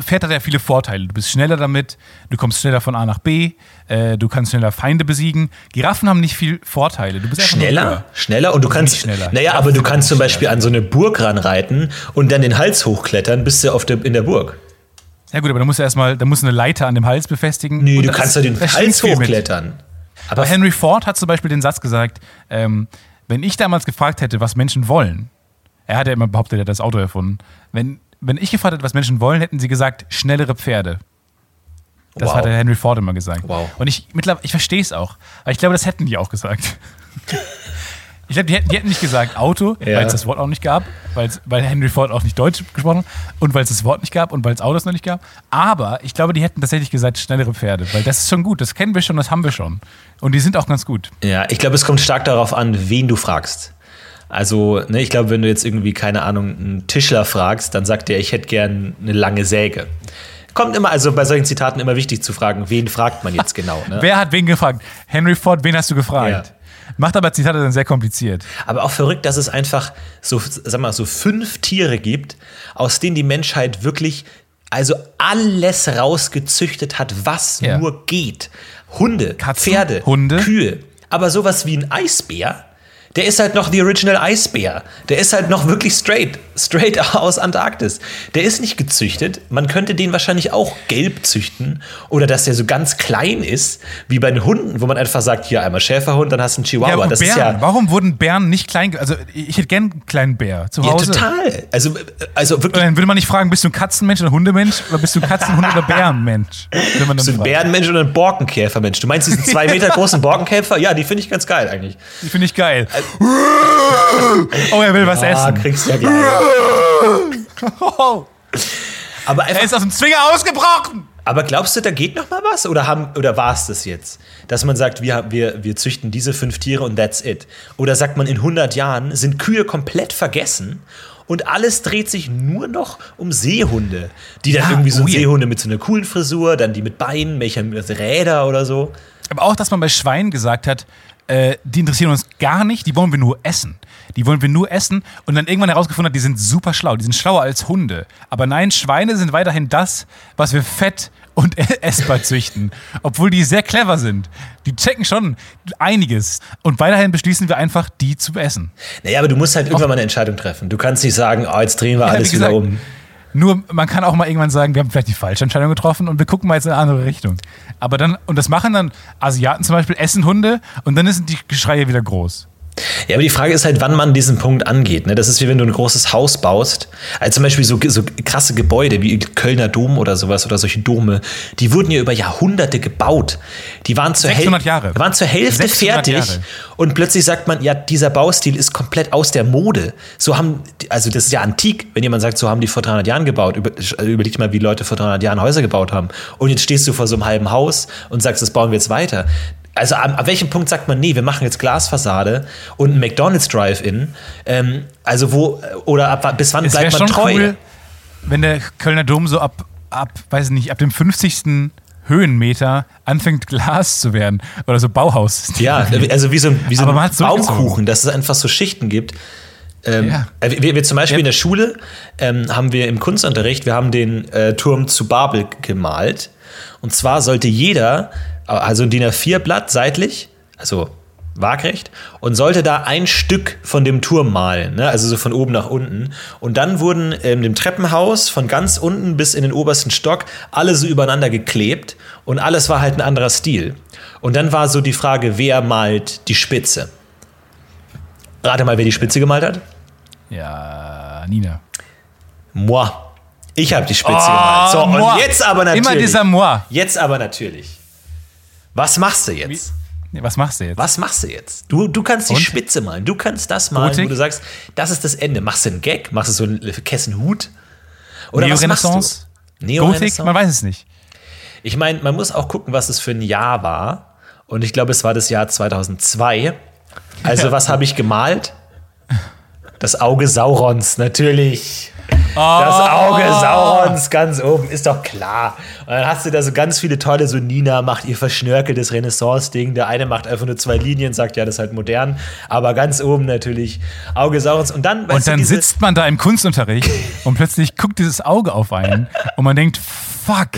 Pferd hat ja viele Vorteile. Du bist schneller damit, du kommst schneller von A nach B, äh, du kannst schneller Feinde besiegen. Giraffen haben nicht viel Vorteile. Du bist schneller, schneller und du kannst, schneller. naja, aber du kannst zum Beispiel an so eine Burg ranreiten und dann den Hals hochklettern, bis du auf der, in der Burg. Ja gut, aber da musst du erstmal, da musst du eine Leiter an dem Hals befestigen. Nee, du kannst ja den Hals hochklettern. Aber Henry Ford hat zum Beispiel den Satz gesagt, ähm, wenn ich damals gefragt hätte, was Menschen wollen, er hat ja immer behauptet, er hat das Auto erfunden, wenn, wenn ich gefragt hätte, was Menschen wollen, hätten sie gesagt, schnellere Pferde. Das wow. hat der Henry Ford immer gesagt. Wow. Und ich, mittlerweile, ich verstehe es auch. Aber ich glaube, das hätten die auch gesagt. Ich glaube, die hätten, die hätten nicht gesagt Auto, ja. weil es das Wort auch nicht gab, weil Henry Ford auch nicht Deutsch gesprochen hat und weil es das Wort nicht gab und weil es Autos noch nicht gab. Aber ich glaube, die hätten tatsächlich gesagt schnellere Pferde, weil das ist schon gut. Das kennen wir schon, das haben wir schon. Und die sind auch ganz gut. Ja, ich glaube, es kommt stark darauf an, wen du fragst. Also, ne, ich glaube, wenn du jetzt irgendwie, keine Ahnung, einen Tischler fragst, dann sagt der, ich hätte gern eine lange Säge. Kommt immer, also bei solchen Zitaten immer wichtig zu fragen, wen fragt man jetzt genau. Ne? Wer hat wen gefragt? Henry Ford, wen hast du gefragt? Ja. Macht aber Zitate dann sehr kompliziert. Aber auch verrückt, dass es einfach so, sag mal, so fünf Tiere gibt, aus denen die Menschheit wirklich also alles rausgezüchtet hat, was ja. nur geht. Hunde, Katzen, Pferde, Hunde. Kühe. Aber sowas wie ein Eisbär, der ist halt noch the original Eisbär. Der ist halt noch wirklich straight, straight aus Antarktis. Der ist nicht gezüchtet. Man könnte den wahrscheinlich auch gelb züchten oder dass der so ganz klein ist, wie bei den Hunden, wo man einfach sagt, hier einmal Schäferhund, dann hast du einen Chihuahua. Ja, das Bären. ist ja Warum wurden Bären nicht klein? Also ich hätte gern einen kleinen Bär zu Hause. Ja, total. Also, also wirklich. dann würde man nicht fragen, bist du ein Katzenmensch oder ein Hundemensch oder bist du ein Katzen-, Hund- oder Bärenmensch? Bist du ein Bärenmensch oder ein Borkenkäfermensch? Du meinst diesen zwei Meter großen Borkenkäfer? Ja, die finde ich ganz geil eigentlich. Die finde ich geil. Also, oh, er will was ja, essen. kriegst ja gleich. Aber er ist aus dem Zwinger ausgebrochen. Aber glaubst du, da geht noch mal was? Oder, haben, oder war es das jetzt? Dass man sagt, wir, wir, wir züchten diese fünf Tiere und that's it. Oder sagt man, in 100 Jahren sind Kühe komplett vergessen und alles dreht sich nur noch um Seehunde. Die dann ja, irgendwie so oh Seehunde mit so einer coolen Frisur, dann die mit Beinen, welche mit Räder oder so. Aber auch, dass man bei Schweinen gesagt hat, äh, die interessieren uns gar nicht, die wollen wir nur essen. Die wollen wir nur essen und dann irgendwann herausgefunden hat, die sind super schlau, die sind schlauer als Hunde. Aber nein, Schweine sind weiterhin das, was wir fett und essbar züchten. Obwohl die sehr clever sind. Die checken schon einiges. Und weiterhin beschließen wir einfach, die zu essen. Naja, aber du musst halt irgendwann mal eine Entscheidung treffen. Du kannst nicht sagen, oh, jetzt drehen wir ja, alles wieder um. Nur, man kann auch mal irgendwann sagen, wir haben vielleicht die falsche Entscheidung getroffen und wir gucken mal jetzt in eine andere Richtung. Aber dann, und das machen dann Asiaten zum Beispiel, essen Hunde und dann sind die Geschreie wieder groß. Ja, aber die Frage ist halt, wann man diesen Punkt angeht. Ne? Das ist wie wenn du ein großes Haus baust. Also zum Beispiel so, so krasse Gebäude wie Kölner Dom oder sowas oder solche Dome, die wurden ja über Jahrhunderte gebaut. Die waren zur, Häl Jahre. waren zur Hälfte fertig Jahre. und plötzlich sagt man, ja, dieser Baustil ist komplett aus der Mode. So haben, also das ist ja antik, wenn jemand sagt, so haben die vor 300 Jahren gebaut. Über, überleg mal, wie Leute vor 300 Jahren Häuser gebaut haben. Und jetzt stehst du vor so einem halben Haus und sagst, das bauen wir jetzt weiter also an, an, welchem Punkt sagt man, nee, wir machen jetzt Glasfassade und ein McDonalds Drive-In? Ähm, also wo, oder ab, bis wann es bleibt man treu? Cool, wenn der Kölner Dom so ab, ab, weiß nicht, ab dem 50. Höhenmeter anfängt Glas zu werden oder so Bauhaus. Ja, also wie so ein, wie so ein Baumkuchen, dass es einfach so Schichten gibt. Ähm, ja. Äh, wir, wir, zum Beispiel ja. in der Schule ähm, haben wir im Kunstunterricht, wir haben den äh, Turm zu Babel gemalt. Und zwar sollte jeder also ein DIN A4-Blatt seitlich, also waagrecht, und sollte da ein Stück von dem Turm malen, ne? also so von oben nach unten. Und dann wurden in dem Treppenhaus von ganz unten bis in den obersten Stock alle so übereinander geklebt und alles war halt ein anderer Stil. Und dann war so die Frage, wer malt die Spitze? Rate mal, wer die Spitze gemalt hat? Ja, Nina. Moi. Ich habe die Spitze oh, gemalt. So, moi. und jetzt aber natürlich. Immer dieser Moi. Jetzt aber natürlich. Was machst du jetzt? Wie? Was machst du jetzt? Was machst du jetzt? Du, du kannst die Und? Spitze malen. Du kannst das malen, Gotik? wo du sagst, das ist das Ende. Machst du einen Gag? Machst du so einen Kessenhut? Oder was machst du? Gotik? Man weiß es nicht. Ich meine, man muss auch gucken, was es für ein Jahr war. Und ich glaube, es war das Jahr 2002. Also, was habe ich gemalt? Das Auge Saurons, natürlich. Das Auge Saurons ganz oben, ist doch klar. Und dann hast du da so ganz viele tolle, so Nina macht ihr verschnörkeltes Renaissance-Ding. Der eine macht einfach nur zwei Linien, sagt, ja, das ist halt modern. Aber ganz oben natürlich Auge Saurons. Und dann, und dann sitzt man da im Kunstunterricht und plötzlich guckt dieses Auge auf einen und man denkt, fuck,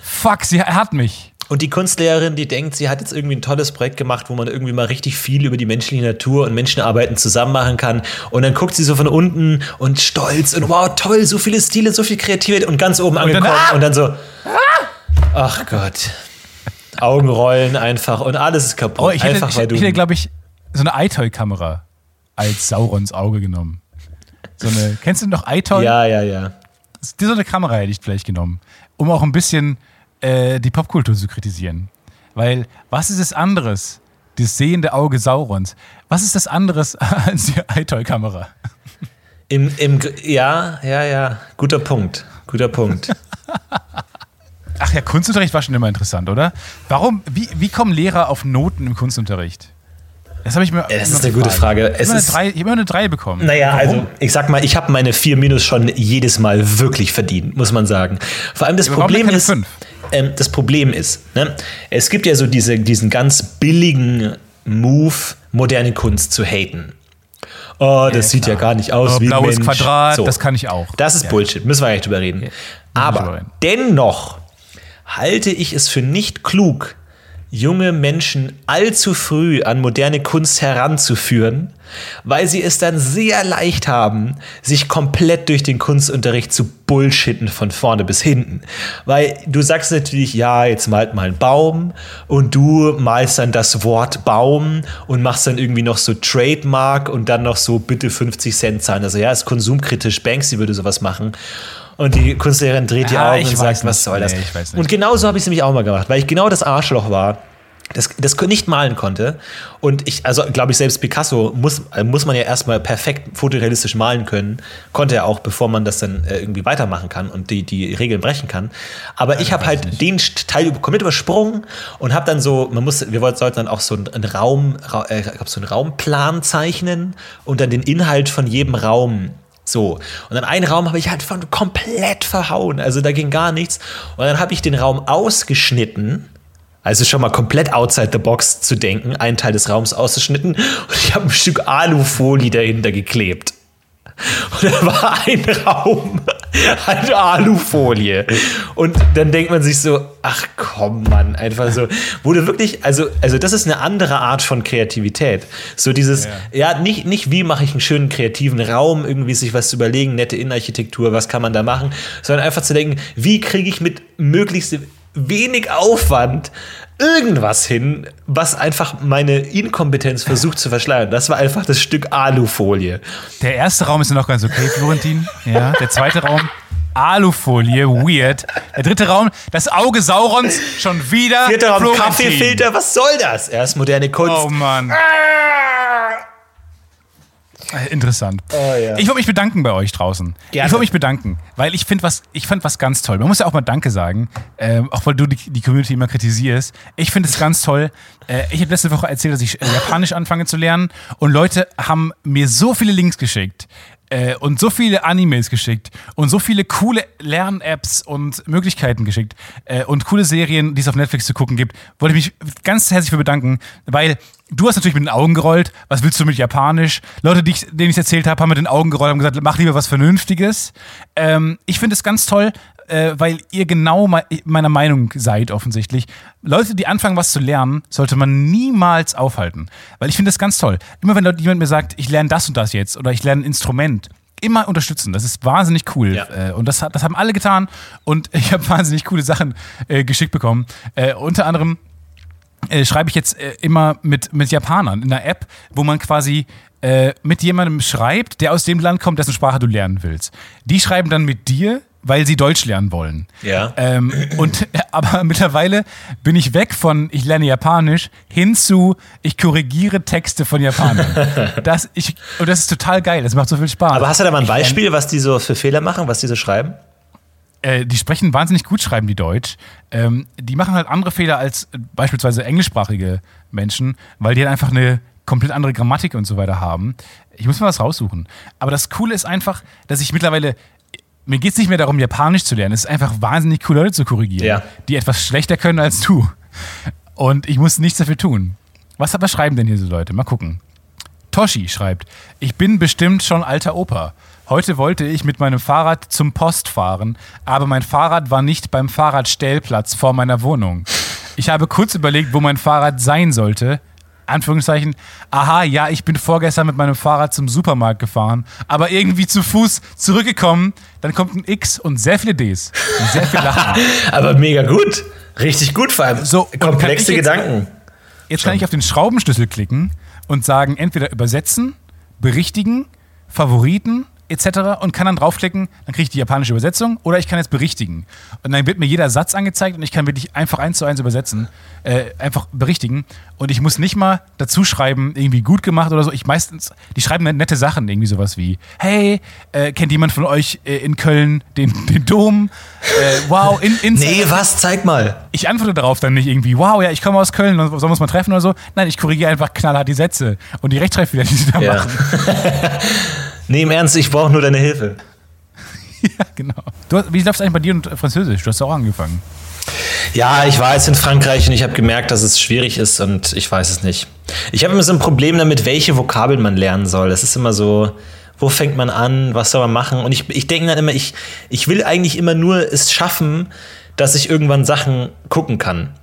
fuck, sie hat mich. Und die Kunstlehrerin, die denkt, sie hat jetzt irgendwie ein tolles Projekt gemacht, wo man irgendwie mal richtig viel über die menschliche Natur und Menschenarbeiten zusammen machen kann. Und dann guckt sie so von unten und stolz und wow, toll, so viele Stile, so viel Kreativität und ganz oben angekommen ah! und dann so, ach Gott. Augenrollen einfach und alles ist kaputt. Oh, ich hätte, einfach, ich, ich hätte, glaube ich, so eine iToy-Kamera als Saurons Auge genommen. So eine, kennst du noch iToy? Ja, ja, ja. So eine Kamera hätte ich vielleicht genommen, um auch ein bisschen äh, die Popkultur zu kritisieren. Weil, was ist es anderes? Das sehende Auge Saurons. Was ist das anderes als die iToy-Kamera? Im, im, ja, ja, ja. Guter Punkt. Guter Punkt. Ach ja, Kunstunterricht war schon immer interessant, oder? Warum, wie, wie kommen Lehrer auf Noten im Kunstunterricht? Das habe ich mir. Das ist eine gute Frage. Ich habe immer eine 3 bekommen. Naja, Warum? also ich sag mal, ich habe meine 4 Minus schon jedes Mal wirklich verdient, muss man sagen. Vor allem das Problem ist. Ähm, das Problem ist, ne, es gibt ja so diese, diesen ganz billigen Move, moderne Kunst zu haten. Oh, das ja, sieht klar. ja gar nicht aus oh, wie blaues Mensch. Quadrat, so. das kann ich auch. Das ist ja. Bullshit, müssen wir gar nicht drüber reden. Aber dennoch halte ich es für nicht klug, junge Menschen allzu früh an moderne Kunst heranzuführen, weil sie es dann sehr leicht haben, sich komplett durch den Kunstunterricht zu bullshitten von vorne bis hinten. Weil du sagst natürlich, ja, jetzt malt mal einen Baum und du malst dann das Wort Baum und machst dann irgendwie noch so Trademark und dann noch so bitte 50 Cent zahlen. Also ja, ist konsumkritisch, Banksy würde sowas machen. Und die Kunstlehrerin dreht die Augen und sagt, was soll das? Nee, und genauso habe ich es nämlich auch mal gemacht, weil ich genau das Arschloch war, das, das nicht malen konnte. Und ich, also glaube ich, selbst Picasso muss, äh, muss man ja erstmal perfekt fotorealistisch malen können. Konnte er auch, bevor man das dann äh, irgendwie weitermachen kann und die, die Regeln brechen kann. Aber ja, ich habe halt nicht. den Teil komplett übersprungen und habe dann so, man muss, wir sollten dann auch so einen Raum, äh, so einen Raumplan zeichnen und dann den Inhalt von jedem Raum so. Und dann einen Raum habe ich halt von komplett verhauen. Also da ging gar nichts. Und dann habe ich den Raum ausgeschnitten Also schon mal komplett outside the box zu denken, einen Teil des Raums ausgeschnitten und ich habe ein Stück Alufolie dahinter geklebt. Und da war ein Raum, eine Alufolie. Und dann denkt man sich so, ach komm, Mann, einfach so. Wurde wirklich, also, also das ist eine andere Art von Kreativität. So dieses, ja, ja nicht, nicht wie mache ich einen schönen kreativen Raum, irgendwie sich was zu überlegen, nette Innenarchitektur, was kann man da machen, sondern einfach zu denken, wie kriege ich mit möglichst wenig Aufwand irgendwas hin, was einfach meine Inkompetenz versucht zu verschleiern. Das war einfach das Stück Alufolie. Der erste Raum ist noch ganz okay, Florentin. Ja, der zweite Raum. Alufolie, weird. Der dritte Raum, das Auge Saurons, schon wieder. Vierter Raum, Florentin. Kaffeefilter, was soll das? Erst moderne Kunst. Oh Mann. Ah! Äh, interessant. Oh, ja. Ich wollte mich bedanken bei euch draußen. Gerne. Ich wollte mich bedanken, weil ich finde was, ich fand was ganz toll. Man muss ja auch mal Danke sagen, äh, auch weil du die, die, Community immer kritisierst. Ich finde es ganz toll. Äh, ich habe letzte Woche erzählt, dass ich äh, Japanisch anfange zu lernen und Leute haben mir so viele Links geschickt äh, und so viele Animes geschickt und so viele coole Lern-Apps und Möglichkeiten geschickt äh, und coole Serien, die es auf Netflix zu gucken gibt, wollte ich mich ganz herzlich für bedanken, weil du hast natürlich mit den Augen gerollt, was willst du mit Japanisch? Leute, die ich, denen ich es erzählt habe, haben mit den Augen gerollt und gesagt, mach lieber was Vernünftiges. Ähm, ich finde es ganz toll, äh, weil ihr genau me meiner Meinung seid, offensichtlich. Leute, die anfangen, was zu lernen, sollte man niemals aufhalten. Weil ich finde das ganz toll. Immer wenn jemand mir sagt, ich lerne das und das jetzt oder ich lerne ein Instrument, immer unterstützen. Das ist wahnsinnig cool. Ja. Äh, und das, das haben alle getan. Und ich habe wahnsinnig coole Sachen äh, geschickt bekommen. Äh, unter anderem äh, schreibe ich jetzt äh, immer mit, mit Japanern in einer App, wo man quasi äh, mit jemandem schreibt, der aus dem Land kommt, dessen Sprache du lernen willst. Die schreiben dann mit dir weil sie Deutsch lernen wollen. Ja. Ähm, und, aber mittlerweile bin ich weg von ich lerne Japanisch hin zu ich korrigiere Texte von Japanern. das, ich, und das ist total geil, das macht so viel Spaß. Aber hast du da mal ein Beispiel, was die so für Fehler machen, was die so schreiben? Äh, die sprechen wahnsinnig gut, schreiben die Deutsch. Ähm, die machen halt andere Fehler als beispielsweise englischsprachige Menschen, weil die halt einfach eine komplett andere Grammatik und so weiter haben. Ich muss mal was raussuchen. Aber das Coole ist einfach, dass ich mittlerweile mir geht es nicht mehr darum, Japanisch zu lernen. Es ist einfach wahnsinnig cool, Leute zu korrigieren, ja. die etwas schlechter können als du. Und ich muss nichts dafür tun. Was aber schreiben denn hier so Leute? Mal gucken. Toshi schreibt, ich bin bestimmt schon alter Opa. Heute wollte ich mit meinem Fahrrad zum Post fahren, aber mein Fahrrad war nicht beim Fahrradstellplatz vor meiner Wohnung. Ich habe kurz überlegt, wo mein Fahrrad sein sollte, Anführungszeichen, aha, ja, ich bin vorgestern mit meinem Fahrrad zum Supermarkt gefahren, aber irgendwie zu Fuß zurückgekommen, dann kommt ein X und sehr viele Ds. Und sehr viel Lachen. aber mega gut. Richtig gut, vor allem so komplexe jetzt, Gedanken. Jetzt kann ich auf den Schraubenschlüssel klicken und sagen, entweder übersetzen, berichtigen, Favoriten, etc. und kann dann draufklicken, dann kriege ich die japanische Übersetzung oder ich kann jetzt berichtigen. Und dann wird mir jeder Satz angezeigt und ich kann wirklich einfach eins zu eins übersetzen, äh, einfach berichtigen. Und ich muss nicht mal dazu schreiben, irgendwie gut gemacht oder so. Ich meistens, die schreiben nette Sachen, irgendwie sowas wie, hey, äh, kennt jemand von euch äh, in Köln den, den Dom? Äh, wow, in, in Nee, was? Zeig mal. Ich antworte darauf dann nicht irgendwie, wow, ja, ich komme aus Köln, sollen wir uns mal treffen oder so. Nein, ich korrigiere einfach knallhart die Sätze und die Rechtschreibfehler, die sie da ja. machen. Nee, im Ernst, ich brauche nur deine Hilfe. ja, genau. Du, wie läuft es eigentlich bei dir und Französisch? Du hast auch angefangen. Ja, ich war jetzt in Frankreich und ich habe gemerkt, dass es schwierig ist und ich weiß es nicht. Ich habe immer so ein Problem damit, welche Vokabeln man lernen soll. Das ist immer so, wo fängt man an, was soll man machen? Und ich, ich denke dann immer, ich, ich will eigentlich immer nur es schaffen, dass ich irgendwann Sachen gucken kann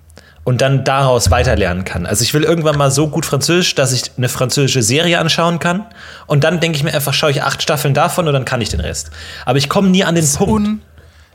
und dann daraus weiterlernen kann. Also ich will irgendwann mal so gut Französisch, dass ich eine französische Serie anschauen kann und dann denke ich mir einfach, schaue ich acht Staffeln davon und dann kann ich den Rest. Aber ich komme nie an den Punkt.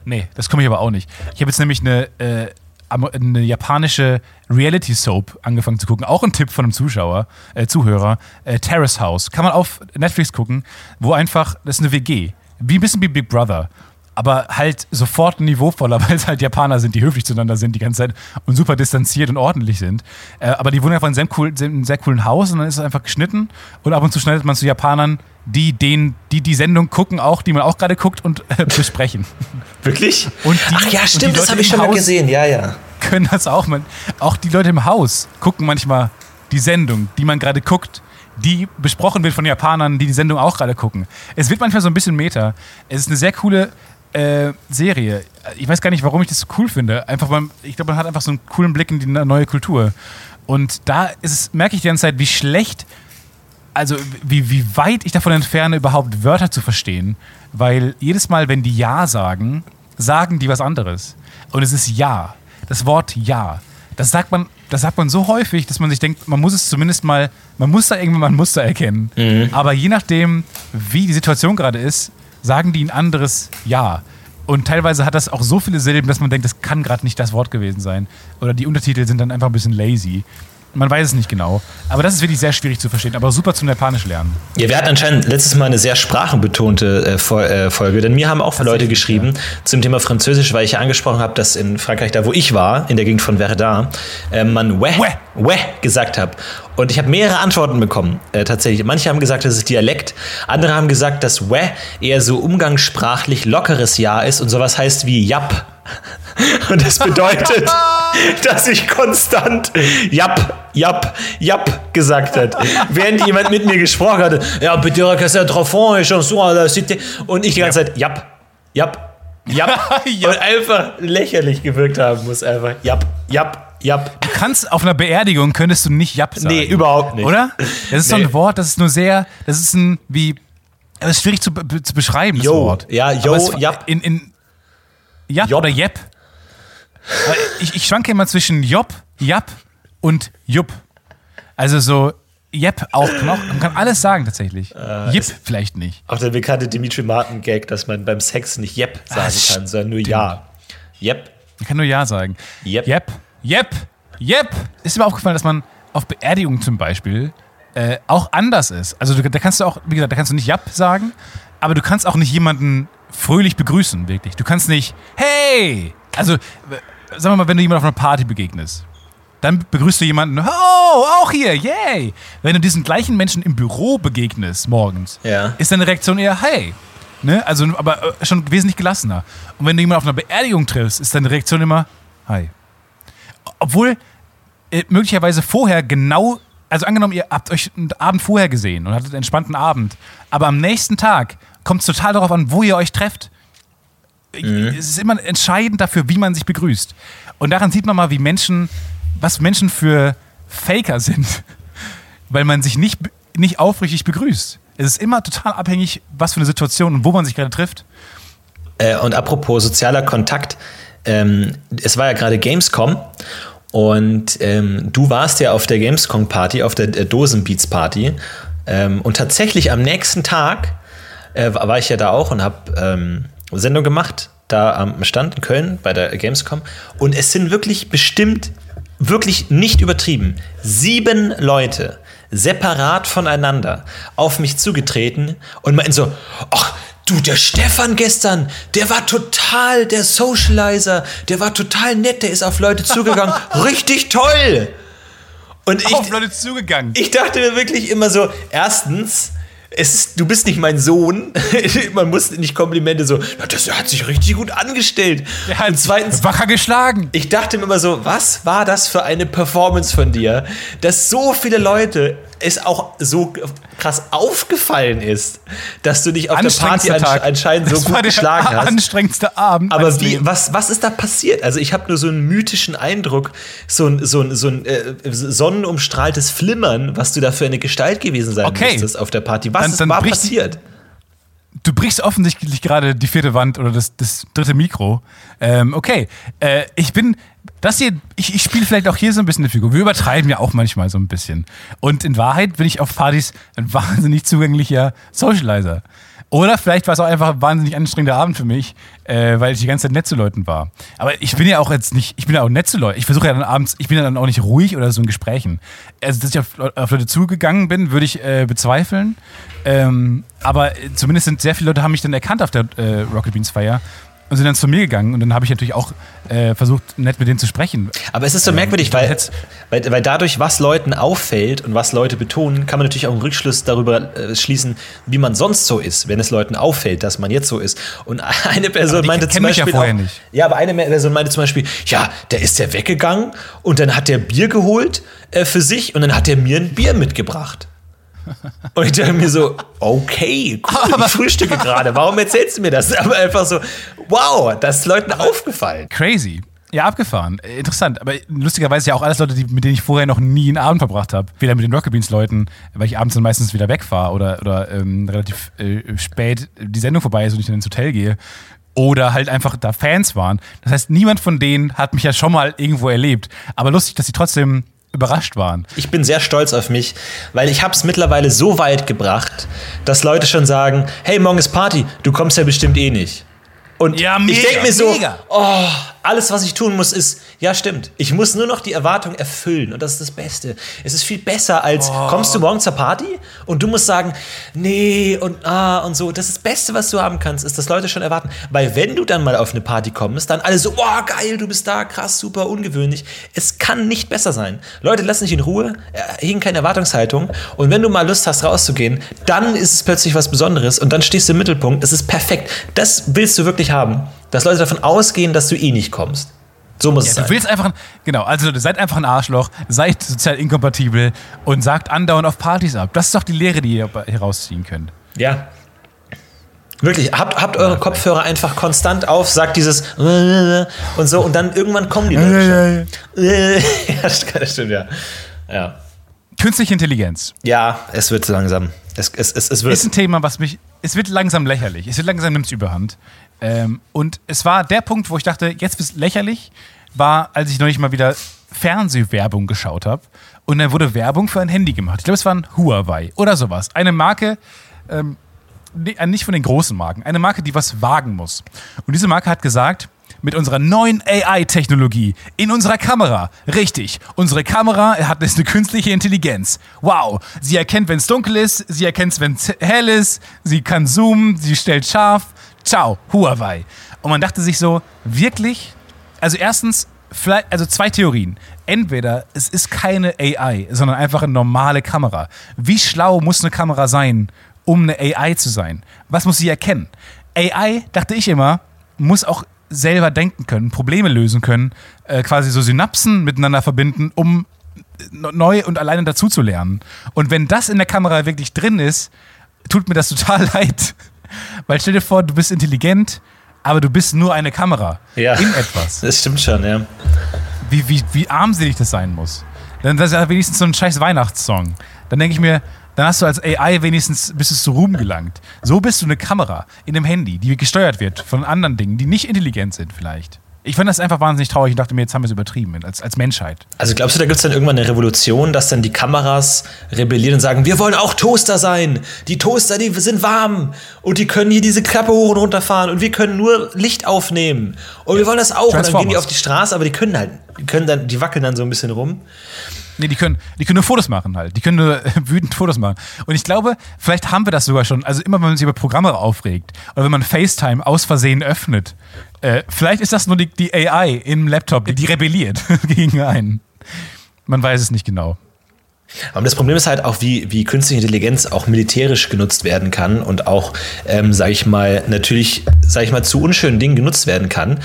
Nee, das komme ich aber auch nicht. Ich habe jetzt nämlich eine, äh, eine japanische Reality Soap angefangen zu gucken. Auch ein Tipp von einem Zuschauer, äh, Zuhörer. Äh, Terrace House. Kann man auf Netflix gucken, wo einfach, das ist eine WG. Wie ein bisschen wie Big Brother aber halt sofort niveauvoller, weil es halt Japaner sind, die höflich zueinander sind die ganze Zeit und super distanziert und ordentlich sind. Äh, aber die wohnen einfach in einem, cool, in einem sehr coolen Haus und dann ist es einfach geschnitten und ab und zu schneidet man zu Japanern, die den, die die Sendung gucken, auch, die man auch gerade guckt und äh, besprechen. Wirklich? Und die, Ach ja, stimmt, das habe ich schon mal gesehen, ja, ja. Können das auch, man, auch die Leute im Haus gucken manchmal die Sendung, die man gerade guckt die besprochen wird von Japanern, die die Sendung auch gerade gucken. Es wird manchmal so ein bisschen Meta. Es ist eine sehr coole äh, Serie. Ich weiß gar nicht, warum ich das so cool finde. Einfach, weil ich glaube, man hat einfach so einen coolen Blick in die neue Kultur. Und da ist merke ich die ganze Zeit, wie schlecht, also wie, wie weit ich davon entferne, überhaupt Wörter zu verstehen. Weil jedes Mal, wenn die Ja sagen, sagen die was anderes. Und es ist Ja. Das Wort Ja. Das sagt man, das sagt man so häufig, dass man sich denkt, man muss es zumindest mal, man muss da irgendwann mal ein Muster erkennen. Mhm. Aber je nachdem, wie die Situation gerade ist, sagen die ein anderes Ja. Und teilweise hat das auch so viele Silben, dass man denkt, das kann gerade nicht das Wort gewesen sein. Oder die Untertitel sind dann einfach ein bisschen lazy. Man weiß es nicht genau. Aber das ist wirklich sehr schwierig zu verstehen, aber super zum Japanisch lernen. Ja, wir hatten anscheinend letztes Mal eine sehr sprachenbetonte äh, äh Folge, denn mir haben auch Leute geschrieben ja. zum Thema Französisch, weil ich ja angesprochen habe, dass in Frankreich, da wo ich war, in der Gegend von Verdun, äh, man ouais, ouais gesagt hat. Und ich habe mehrere Antworten bekommen, äh, tatsächlich. Manche haben gesagt, das ist Dialekt, andere haben gesagt, dass ouais eher so umgangssprachlich lockeres Ja ist und sowas heißt wie Jap. Und das bedeutet, dass ich konstant Jap, Jap, Jap gesagt hat. Während jemand mit mir gesprochen hatte, ja, bitte, c'est trop fond, chanson à la cité. Und ich die ganze Zeit, Jap, Jap, Jap. Und einfach lächerlich gewirkt haben muss, einfach Jap, Jap, Jap. Du kannst auf einer Beerdigung könntest du nicht Jap sagen. Nee, überhaupt nicht. Oder? Das ist nee. so ein Wort, das ist nur sehr, das ist ein, wie, das ist schwierig zu, zu beschreiben, das yo, Wort. Ja, yo, Jap. In, in, Jap Job. oder Jep. Ich, ich schwanke immer zwischen Job, Jap und Jupp. Also so Jep auch noch. Man kann alles sagen tatsächlich. Äh, Jip vielleicht nicht. Auch der bekannte Dimitri Martin Gag, dass man beim Sex nicht Jep sagen ah, kann, sondern nur Ja. Jep. Man kann nur Ja sagen. Jep. Jep. Jep. Jep. Ist mir aufgefallen, dass man auf Beerdigungen zum Beispiel äh, auch anders ist. Also da kannst du auch, wie gesagt, da kannst du nicht Jap sagen, aber du kannst auch nicht jemanden fröhlich begrüßen, wirklich. Du kannst nicht, hey! Also, sagen wir mal, wenn du jemand auf einer Party begegnest, dann begrüßt du jemanden, oh, auch hier, yay! Wenn du diesen gleichen Menschen im Büro begegnest morgens, ja. ist deine Reaktion eher, hey! Ne? Also, aber äh, schon wesentlich gelassener. Und wenn du jemanden auf einer Beerdigung triffst, ist deine Reaktion immer, hi. Obwohl äh, möglicherweise vorher genau, also angenommen, ihr habt euch einen Abend vorher gesehen und hattet einen entspannten Abend, aber am nächsten Tag kommt es total darauf an, wo ihr euch trefft. Mhm. Es ist immer entscheidend dafür, wie man sich begrüßt. Und daran sieht man mal, wie Menschen, was Menschen für Faker sind, weil man sich nicht, nicht aufrichtig begrüßt. Es ist immer total abhängig, was für eine Situation und wo man sich gerade trifft. Äh, und apropos sozialer Kontakt, ähm, es war ja gerade Gamescom und ähm, du warst ja auf der Gamescom-Party, auf der Dosenbeats-Party. Ähm, und tatsächlich am nächsten Tag äh, war ich ja da auch und habe ähm, Sendung gemacht, da am Stand in Köln bei der Gamescom. Und es sind wirklich bestimmt, wirklich nicht übertrieben, sieben Leute separat voneinander auf mich zugetreten und meinten so, ach, Du, der Stefan gestern, der war total der Socializer, der war total nett, der ist auf Leute zugegangen. Richtig toll! Und ich, auf Leute zugegangen. Ich dachte mir wirklich immer so, erstens, ist, du bist nicht mein Sohn. Man muss nicht Komplimente so, das hat sich richtig gut angestellt. Er hat zweitens wacher geschlagen. Ich dachte mir immer so, was war das für eine Performance von dir, dass so viele Leute es auch so krass aufgefallen ist, dass du dich auf der Party anscheinend so das gut geschlagen hast. anstrengendste Abend. Aber wie, was, was ist da passiert? Also ich habe nur so einen mythischen Eindruck, so ein, so ein, so ein äh, sonnenumstrahltes Flimmern, was du da für eine Gestalt gewesen sein okay. müsstest auf der Party. Was dann, ist, dann war passiert? Du brichst offensichtlich gerade die vierte Wand oder das, das dritte Mikro. Ähm, okay, äh, ich bin das hier, ich, ich spiele vielleicht auch hier so ein bisschen eine Figur. Wir übertreiben ja auch manchmal so ein bisschen. Und in Wahrheit bin ich auf Partys ein wahnsinnig zugänglicher Socializer. Oder vielleicht war es auch einfach ein wahnsinnig anstrengender Abend für mich, äh, weil ich die ganze Zeit nett zu Leuten war. Aber ich bin ja auch jetzt nicht, ich bin ja auch nett zu Leuten. Ich versuche ja dann abends, ich bin ja dann auch nicht ruhig oder so in Gesprächen. Also, dass ich auf, auf Leute zugegangen bin, würde ich äh, bezweifeln. Ähm, aber zumindest sind sehr viele Leute haben mich dann erkannt auf der äh, Rocket Beans Feier und sind dann zu mir gegangen und dann habe ich natürlich auch äh, versucht, nett mit denen zu sprechen. Aber es ist so ähm, merkwürdig, weil, weil, weil dadurch, was Leuten auffällt und was Leute betonen, kann man natürlich auch einen Rückschluss darüber äh, schließen, wie man sonst so ist, wenn es Leuten auffällt, dass man jetzt so ist. Und eine Person meinte zum Beispiel. Ja, auch, ja, aber eine Person meinte zum Beispiel, ja, der ist ja weggegangen und dann hat der Bier geholt äh, für sich und dann hat er mir ein Bier mitgebracht. Und ich dachte mir so, okay, cool, aber ich frühstücke gerade. Warum erzählst du mir das? Aber einfach so, wow, das ist Leuten aufgefallen. Crazy. Ja, abgefahren. Interessant. Aber lustigerweise ja auch alles Leute, die, mit denen ich vorher noch nie einen Abend verbracht habe. Weder mit den Rocket Beans Leuten, weil ich abends dann meistens wieder wegfahre oder, oder ähm, relativ äh, spät die Sendung vorbei ist und ich dann ins Hotel gehe. Oder halt einfach da Fans waren. Das heißt, niemand von denen hat mich ja schon mal irgendwo erlebt. Aber lustig, dass sie trotzdem überrascht waren. Ich bin sehr stolz auf mich, weil ich habe es mittlerweile so weit gebracht, dass Leute schon sagen, hey, morgen ist Party, du kommst ja bestimmt eh nicht. Und ja, mega, ich denke mir so, mega. oh, alles, was ich tun muss, ist, ja, stimmt. Ich muss nur noch die Erwartung erfüllen und das ist das Beste. Es ist viel besser als, oh. kommst du morgen zur Party und du musst sagen, nee und ah und so. Das ist das Beste, was du haben kannst, ist, dass Leute schon erwarten. Weil wenn du dann mal auf eine Party kommst, dann alle so, oh, geil, du bist da, krass, super, ungewöhnlich. Es kann nicht besser sein. Leute lassen dich in Ruhe, hegen keine Erwartungshaltung und wenn du mal Lust hast, rauszugehen, dann ist es plötzlich was Besonderes und dann stehst du im Mittelpunkt. Das ist perfekt. Das willst du wirklich haben. Dass Leute davon ausgehen, dass du eh nicht kommst. So muss ja, es sein. Du willst einfach, genau, also seid einfach ein Arschloch, seid sozial inkompatibel und sagt andauernd auf Partys ab. Das ist doch die Lehre, die ihr herausziehen könnt. Ja. Wirklich, habt, habt eure Kopfhörer einfach konstant auf, sagt dieses und so und dann irgendwann kommen die Leute ja, das stimmt, ja. ja. Künstliche Intelligenz. Ja, es wird langsam. Es, es, es, es wird. Ist ein Thema, was mich. Es wird langsam lächerlich. Es wird langsam nimmt es überhand. Ähm, und es war der Punkt, wo ich dachte, jetzt bist lächerlich, war, als ich neulich mal wieder Fernsehwerbung geschaut habe. Und dann wurde Werbung für ein Handy gemacht. Ich glaube, es war ein Huawei oder sowas. Eine Marke, ähm, äh, nicht von den großen Marken, eine Marke, die was wagen muss. Und diese Marke hat gesagt, mit unserer neuen AI-Technologie in unserer Kamera. Richtig, unsere Kamera hat eine künstliche Intelligenz. Wow, sie erkennt, wenn es dunkel ist, sie erkennt, wenn es hell ist, sie kann zoomen, sie stellt scharf, Ciao, Huawei. Und man dachte sich so, wirklich? Also erstens, also zwei Theorien. Entweder es ist keine AI, sondern einfach eine normale Kamera. Wie schlau muss eine Kamera sein, um eine AI zu sein? Was muss sie erkennen? AI, dachte ich immer, muss auch selber denken können, Probleme lösen können, äh, quasi so Synapsen miteinander verbinden, um neu und alleine dazu zu lernen. Und wenn das in der Kamera wirklich drin ist, tut mir das total leid. Weil stell dir vor, du bist intelligent, aber du bist nur eine Kamera ja, in etwas. Das stimmt schon, ja. Wie, wie, wie armselig das sein muss. Dann das ist ja wenigstens so ein scheiß Weihnachtssong. Dann denke ich mir, dann hast du als AI wenigstens bis es zu Ruhm gelangt. So bist du eine Kamera in einem Handy, die gesteuert wird von anderen Dingen, die nicht intelligent sind vielleicht. Ich fand das einfach wahnsinnig traurig. Ich dachte mir, jetzt haben wir es übertrieben als, als Menschheit. Also glaubst du, da gibt es dann irgendwann eine Revolution, dass dann die Kameras rebellieren und sagen, wir wollen auch Toaster sein. Die Toaster, die sind warm und die können hier diese Klappe hoch und runter fahren und wir können nur Licht aufnehmen. Und wir wollen das auch. Und dann gehen die auf die Straße, aber die können halt, die können dann, die wackeln dann so ein bisschen rum. Nee, die können, die können nur Fotos machen halt. Die können nur wütend Fotos machen. Und ich glaube, vielleicht haben wir das sogar schon. Also immer, wenn man sich über Programme aufregt oder wenn man FaceTime aus Versehen öffnet, äh, vielleicht ist das nur die, die AI im Laptop, die, die rebelliert gegen einen. Man weiß es nicht genau. Aber das Problem ist halt auch, wie, wie künstliche Intelligenz auch militärisch genutzt werden kann und auch, ähm, sage ich mal, natürlich, sage ich mal, zu unschönen Dingen genutzt werden kann.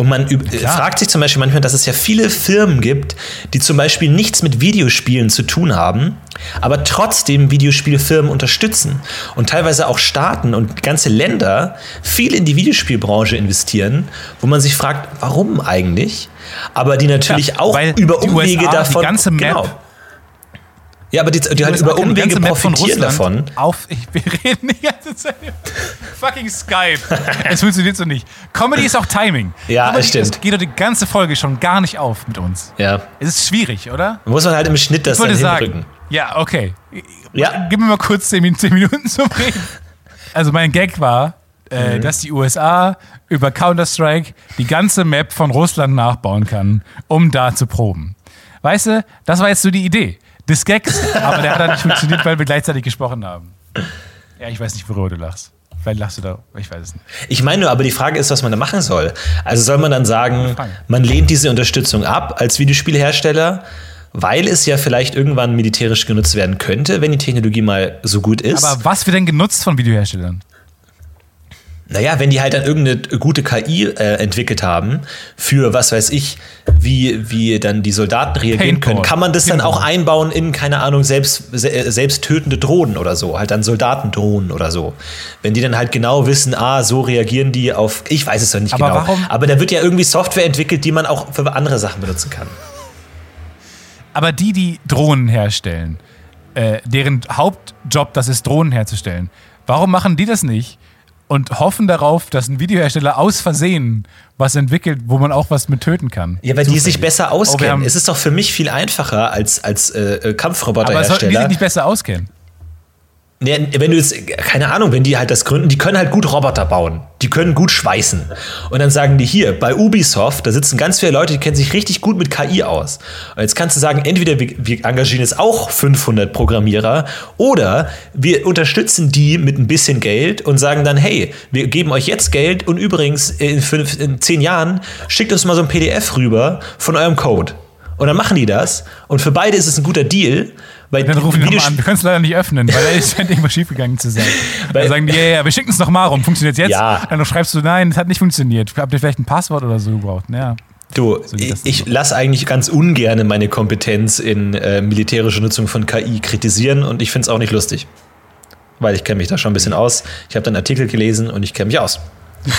Und man Klar. fragt sich zum Beispiel manchmal, dass es ja viele Firmen gibt, die zum Beispiel nichts mit Videospielen zu tun haben, aber trotzdem Videospielfirmen unterstützen und teilweise auch Staaten und ganze Länder viel in die Videospielbranche investieren, wo man sich fragt, warum eigentlich? Aber die natürlich ja, auch über Umwege USA, davon. Die ganze Map genau, ja, aber die, die, die halt über Umwege profitieren davon. Auf, ich, wir reden die ganze Zeit. Fucking Skype. es funktioniert so nicht. Comedy ist auch Timing. Ja, Comedy, stimmt. Es geht doch die ganze Folge schon gar nicht auf mit uns. Ja. Es ist schwierig, oder? Muss man halt im Schnitt das ich dann hinrücken. Sagen, ja, okay. Ja. Gib mir mal kurz 10 Minuten zum Reden. Also mein Gag war, äh, mhm. dass die USA über Counter-Strike die ganze Map von Russland nachbauen kann, um da zu proben. Weißt du, das war jetzt so die Idee des Gags, aber der hat dann nicht funktioniert, weil wir gleichzeitig gesprochen haben. Ja, ich weiß nicht, worüber du lachst. Vielleicht lachst du da, ich weiß es nicht. Ich meine nur, aber die Frage ist, was man da machen soll. Also soll man dann sagen, man lehnt diese Unterstützung ab als Videospielhersteller, weil es ja vielleicht irgendwann militärisch genutzt werden könnte, wenn die Technologie mal so gut ist. Aber was wird denn genutzt von Videoherstellern? Naja, wenn die halt dann irgendeine gute KI äh, entwickelt haben, für was weiß ich, wie, wie dann die Soldaten reagieren Paintball. können, kann man das dann Paintball. auch einbauen in, keine Ahnung, selbst, se- selbst tötende Drohnen oder so, halt dann Soldatendrohnen oder so. Wenn die dann halt genau wissen, ah, so reagieren die auf, ich weiß es doch nicht Aber genau. warum- Aber da wird ja irgendwie Software entwickelt, die man auch für andere Sachen benutzen kann. Aber die, die Drohnen herstellen, äh, deren Hauptjob das ist, Drohnen herzustellen, warum machen die das nicht und hoffen darauf, dass ein Videohersteller aus Versehen was entwickelt, wo man auch was mit töten kann? Ja, weil die sich besser Oh, auskennen. haben- es ist doch für mich viel einfacher als, als äh, äh, Aber sollten die Kampfroboterhersteller. sich nicht besser auskennen? Wenn du jetzt, keine Ahnung, wenn die halt das gründen, die können halt gut Roboter bauen. Die können gut schweißen. Und dann sagen die hier, bei Ubisoft, da sitzen ganz viele Leute, die kennen sich richtig gut mit KI aus. Und jetzt kannst du sagen, entweder wir, wir engagieren jetzt auch 500 Programmierer oder wir unterstützen die mit ein bisschen Geld und sagen dann, hey, wir geben euch jetzt Geld und übrigens in, fünf, in zehn Jahren schickt uns mal so ein PDF rüber von eurem Code. Und dann machen die das. Und für beide ist es ein guter Deal. Weil Dann rufen die nochmal an. Wir können es leider nicht öffnen, weil ist scheint irgendwas schiefgegangen zu sein. Dann sagen die, ja, ja, wir schicken es nochmal rum. Funktioniert jetzt? Ja. Dann schreibst du, nein, es hat nicht funktioniert. Habt ihr vielleicht ein Passwort oder so gebraucht? Ja. Du, geht ich, ich lasse eigentlich ganz ungern meine Kompetenz in äh, militärische Nutzung von KI kritisieren und ich finde es auch nicht lustig. Weil ich kenne mich da schon ein bisschen aus. Ich habe dann Artikel gelesen und ich kenne mich aus.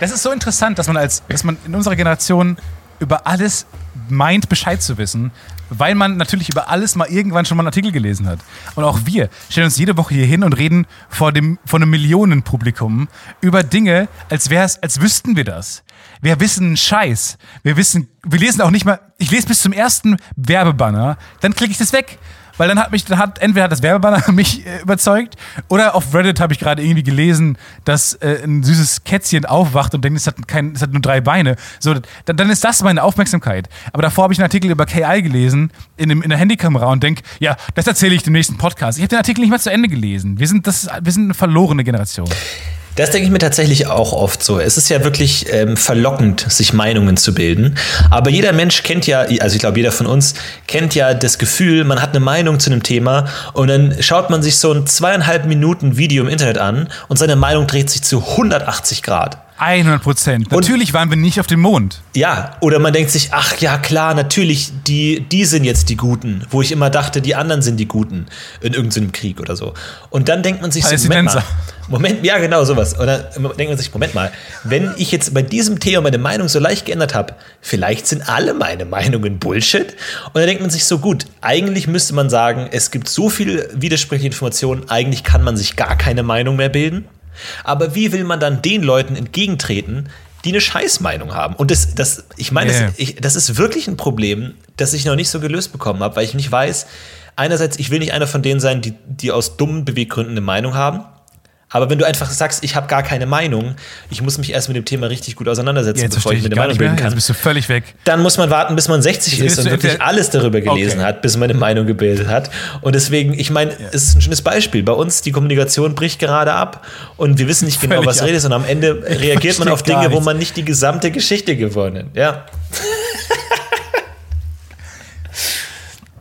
Das ist so interessant, dass man als, dass man in unserer Generation über alles meint, Bescheid zu wissen, weil man natürlich über alles mal irgendwann schon mal einen Artikel gelesen hat. Und auch wir stellen uns jede Woche hier hin und reden vor, dem, vor einem Millionenpublikum über Dinge, als wär's, als wüssten wir das. Wir wissen Scheiß. Wir wissen, wir lesen auch nicht mal, ich lese bis zum ersten Werbebanner, dann klicke ich das weg. Weil dann hat mich, dann hat entweder hat das Werbebanner mich äh, überzeugt oder auf Reddit habe ich gerade irgendwie gelesen, dass äh, ein süßes Kätzchen aufwacht und denkt, es hat, kein, es hat nur drei Beine. So, dann, dann ist das meine Aufmerksamkeit. Aber davor habe ich einen Artikel über KI gelesen in, dem, in der Handykamera und denke, ja, das erzähle ich dem nächsten Podcast. Ich habe den Artikel nicht mal zu Ende gelesen. Wir sind, das, wir sind eine verlorene Generation. Das denke ich mir tatsächlich auch oft so. Es ist ja wirklich ähm, verlockend, sich Meinungen zu bilden. Aber jeder Mensch kennt ja, also ich glaube, jeder von uns kennt ja das Gefühl, man hat eine Meinung zu einem Thema und dann schaut man sich so ein zweieinhalb Minuten Video im Internet an und seine Meinung dreht sich zu 180 Grad. 100 Prozent. Natürlich waren wir nicht auf dem Mond. Ja, oder man denkt sich, ach ja, klar, natürlich, die, die sind jetzt die Guten, wo ich immer dachte, die anderen sind die Guten in irgendeinem Krieg oder so. Und dann denkt man sich so, Moment mal. Moment, ja, genau, sowas. Und dann denkt man sich, Moment mal, wenn ich jetzt bei diesem Thema meine Meinung so leicht geändert habe, vielleicht sind alle meine Meinungen Bullshit. Und dann denkt man sich so, gut, eigentlich müsste man sagen, es gibt so viele widersprüchliche Informationen, eigentlich kann man sich gar keine Meinung mehr bilden. Aber wie will man dann den Leuten entgegentreten, die eine Scheißmeinung haben? Und das, das ich meine, Yeah. das, ich, das ist wirklich ein Problem, das ich noch nicht so gelöst bekommen habe, weil ich nicht weiß, einerseits, ich will nicht einer von denen sein, die, die aus dummen Beweggründen eine Meinung haben. Aber wenn du einfach sagst, ich habe gar keine Meinung, ich muss mich erst mit dem Thema richtig gut auseinandersetzen, Jetzt bevor ich mir eine Meinung bilden kann, Jetzt bist du völlig weg. dann muss man warten, bis man 60 Das ist und wirklich alles darüber gelesen Okay. hat, bis man eine Meinung gebildet hat. Und deswegen, ich meine, es ist ein schönes Beispiel. Bei uns, die Kommunikation bricht gerade ab und wir wissen nicht genau, Völlig was ab. redest und am Ende reagiert man auf Dinge, wo man nicht die gesamte Geschichte gewonnen. Ja.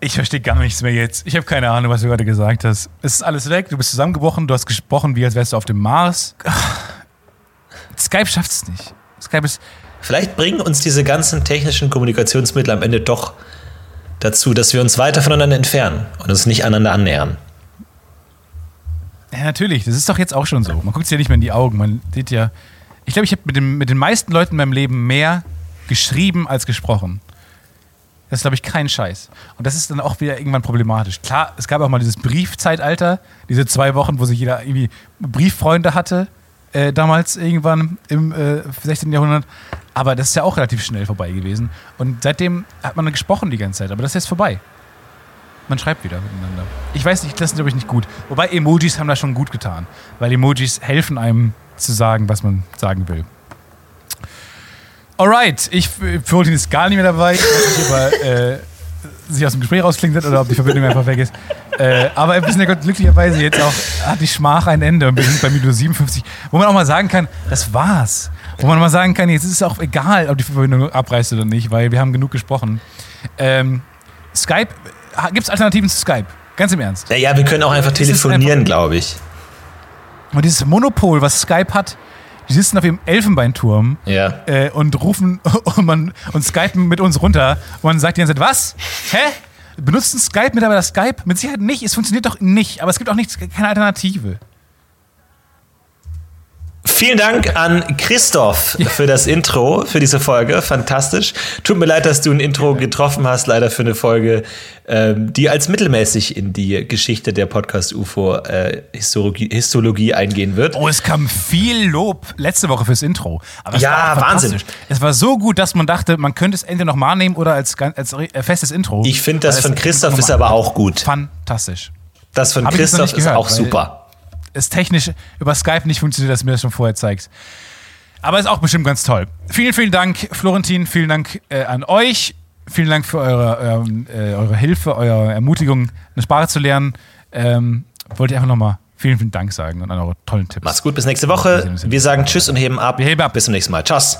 Ich verstehe gar nichts mehr jetzt. Ich habe keine Ahnung, was du gerade gesagt hast. Es ist alles weg, du bist zusammengebrochen, du hast gesprochen, wie als wärst du auf dem Mars. Skype schafft es nicht. Skype ist. Vielleicht bringen uns diese ganzen technischen Kommunikationsmittel am Ende doch dazu, dass wir uns weiter voneinander entfernen und uns nicht aneinander annähern. Ja, natürlich, das ist doch jetzt auch schon so. Man guckt sich ja nicht mehr in die Augen. Man sieht ja. Ich glaube, ich habe mit, dem- mit den meisten Leuten in meinem Leben mehr geschrieben als gesprochen. Das ist, glaube ich, kein Scheiß. Und das ist dann auch wieder irgendwann problematisch. Klar, es gab auch mal dieses Briefzeitalter, diese zwei Wochen, wo sich jeder irgendwie Brieffreunde hatte, äh, damals irgendwann im äh, 16. Jahrhundert. Aber das ist ja auch relativ schnell vorbei gewesen. Und seitdem hat man gesprochen die ganze Zeit. Aber das ist jetzt vorbei. Man schreibt wieder miteinander. Ich weiß nicht, das ist, glaube ich, nicht gut. Wobei Emojis haben das schon gut getan. Weil Emojis helfen einem zu sagen, was man sagen will. Alright, ich Florentin ist gar nicht mehr dabei. Ich weiß nicht, ob er äh, sich aus dem Gespräch rausklingt hat oder ob die Verbindung einfach weg ist. Äh, aber wir sind ja glücklicherweise jetzt auch, hat die Schmach ein Ende und wir sind bei Minute 57, wo man auch mal sagen kann, das war's. Wo man mal sagen kann, jetzt ist es auch egal, ob die Verbindung abreißt oder nicht, weil wir haben genug gesprochen. Ähm, Skype, gibt es Alternativen zu Skype? Ganz im Ernst. Naja, wir können auch einfach telefonieren, glaube ich. Und dieses Monopol, was Skype hat, die sitzen auf ihrem Elfenbeinturm Ja. äh, und rufen und, man, und skypen mit uns runter. Und man sagt die ganze Zeit, was? Hä? Benutzen Skype mittlerweile Skype? Mit Sicherheit nicht. Es funktioniert doch nicht. Aber es gibt auch nichts, keine Alternative. Vielen Dank an Christoph für das Intro, für diese Folge. Fantastisch. Tut mir leid, dass du ein Intro getroffen hast, leider für eine Folge, ähm, die als mittelmäßig in die Geschichte der Podcast-UFO-Histologie Histologie eingehen wird. Oh, es kam viel Lob letzte Woche fürs Intro. Ja, Wahnsinn. Es war so gut, dass man dachte, man könnte es entweder nochmal nehmen oder als, als äh, festes Intro. Ich finde, das von Christoph ist aber auch gut. Fantastisch. Das von Hab Christoph ist auch super. Es technisch über Skype nicht funktioniert, dass mir das schon vorher zeigst. Aber ist auch bestimmt ganz toll. Vielen, vielen Dank, Florentin. Vielen Dank äh, an euch. Vielen Dank für eure, ähm, äh, eure Hilfe, eure Ermutigung, eine Sprache zu lernen. Ähm, wollte ich einfach nochmal vielen, vielen Dank sagen und an eure tollen Tipps. Mach's gut, bis nächste Woche. Wir sagen Tschüss und heben ab. Wir heben ab. Bis zum nächsten Mal. Tschüss.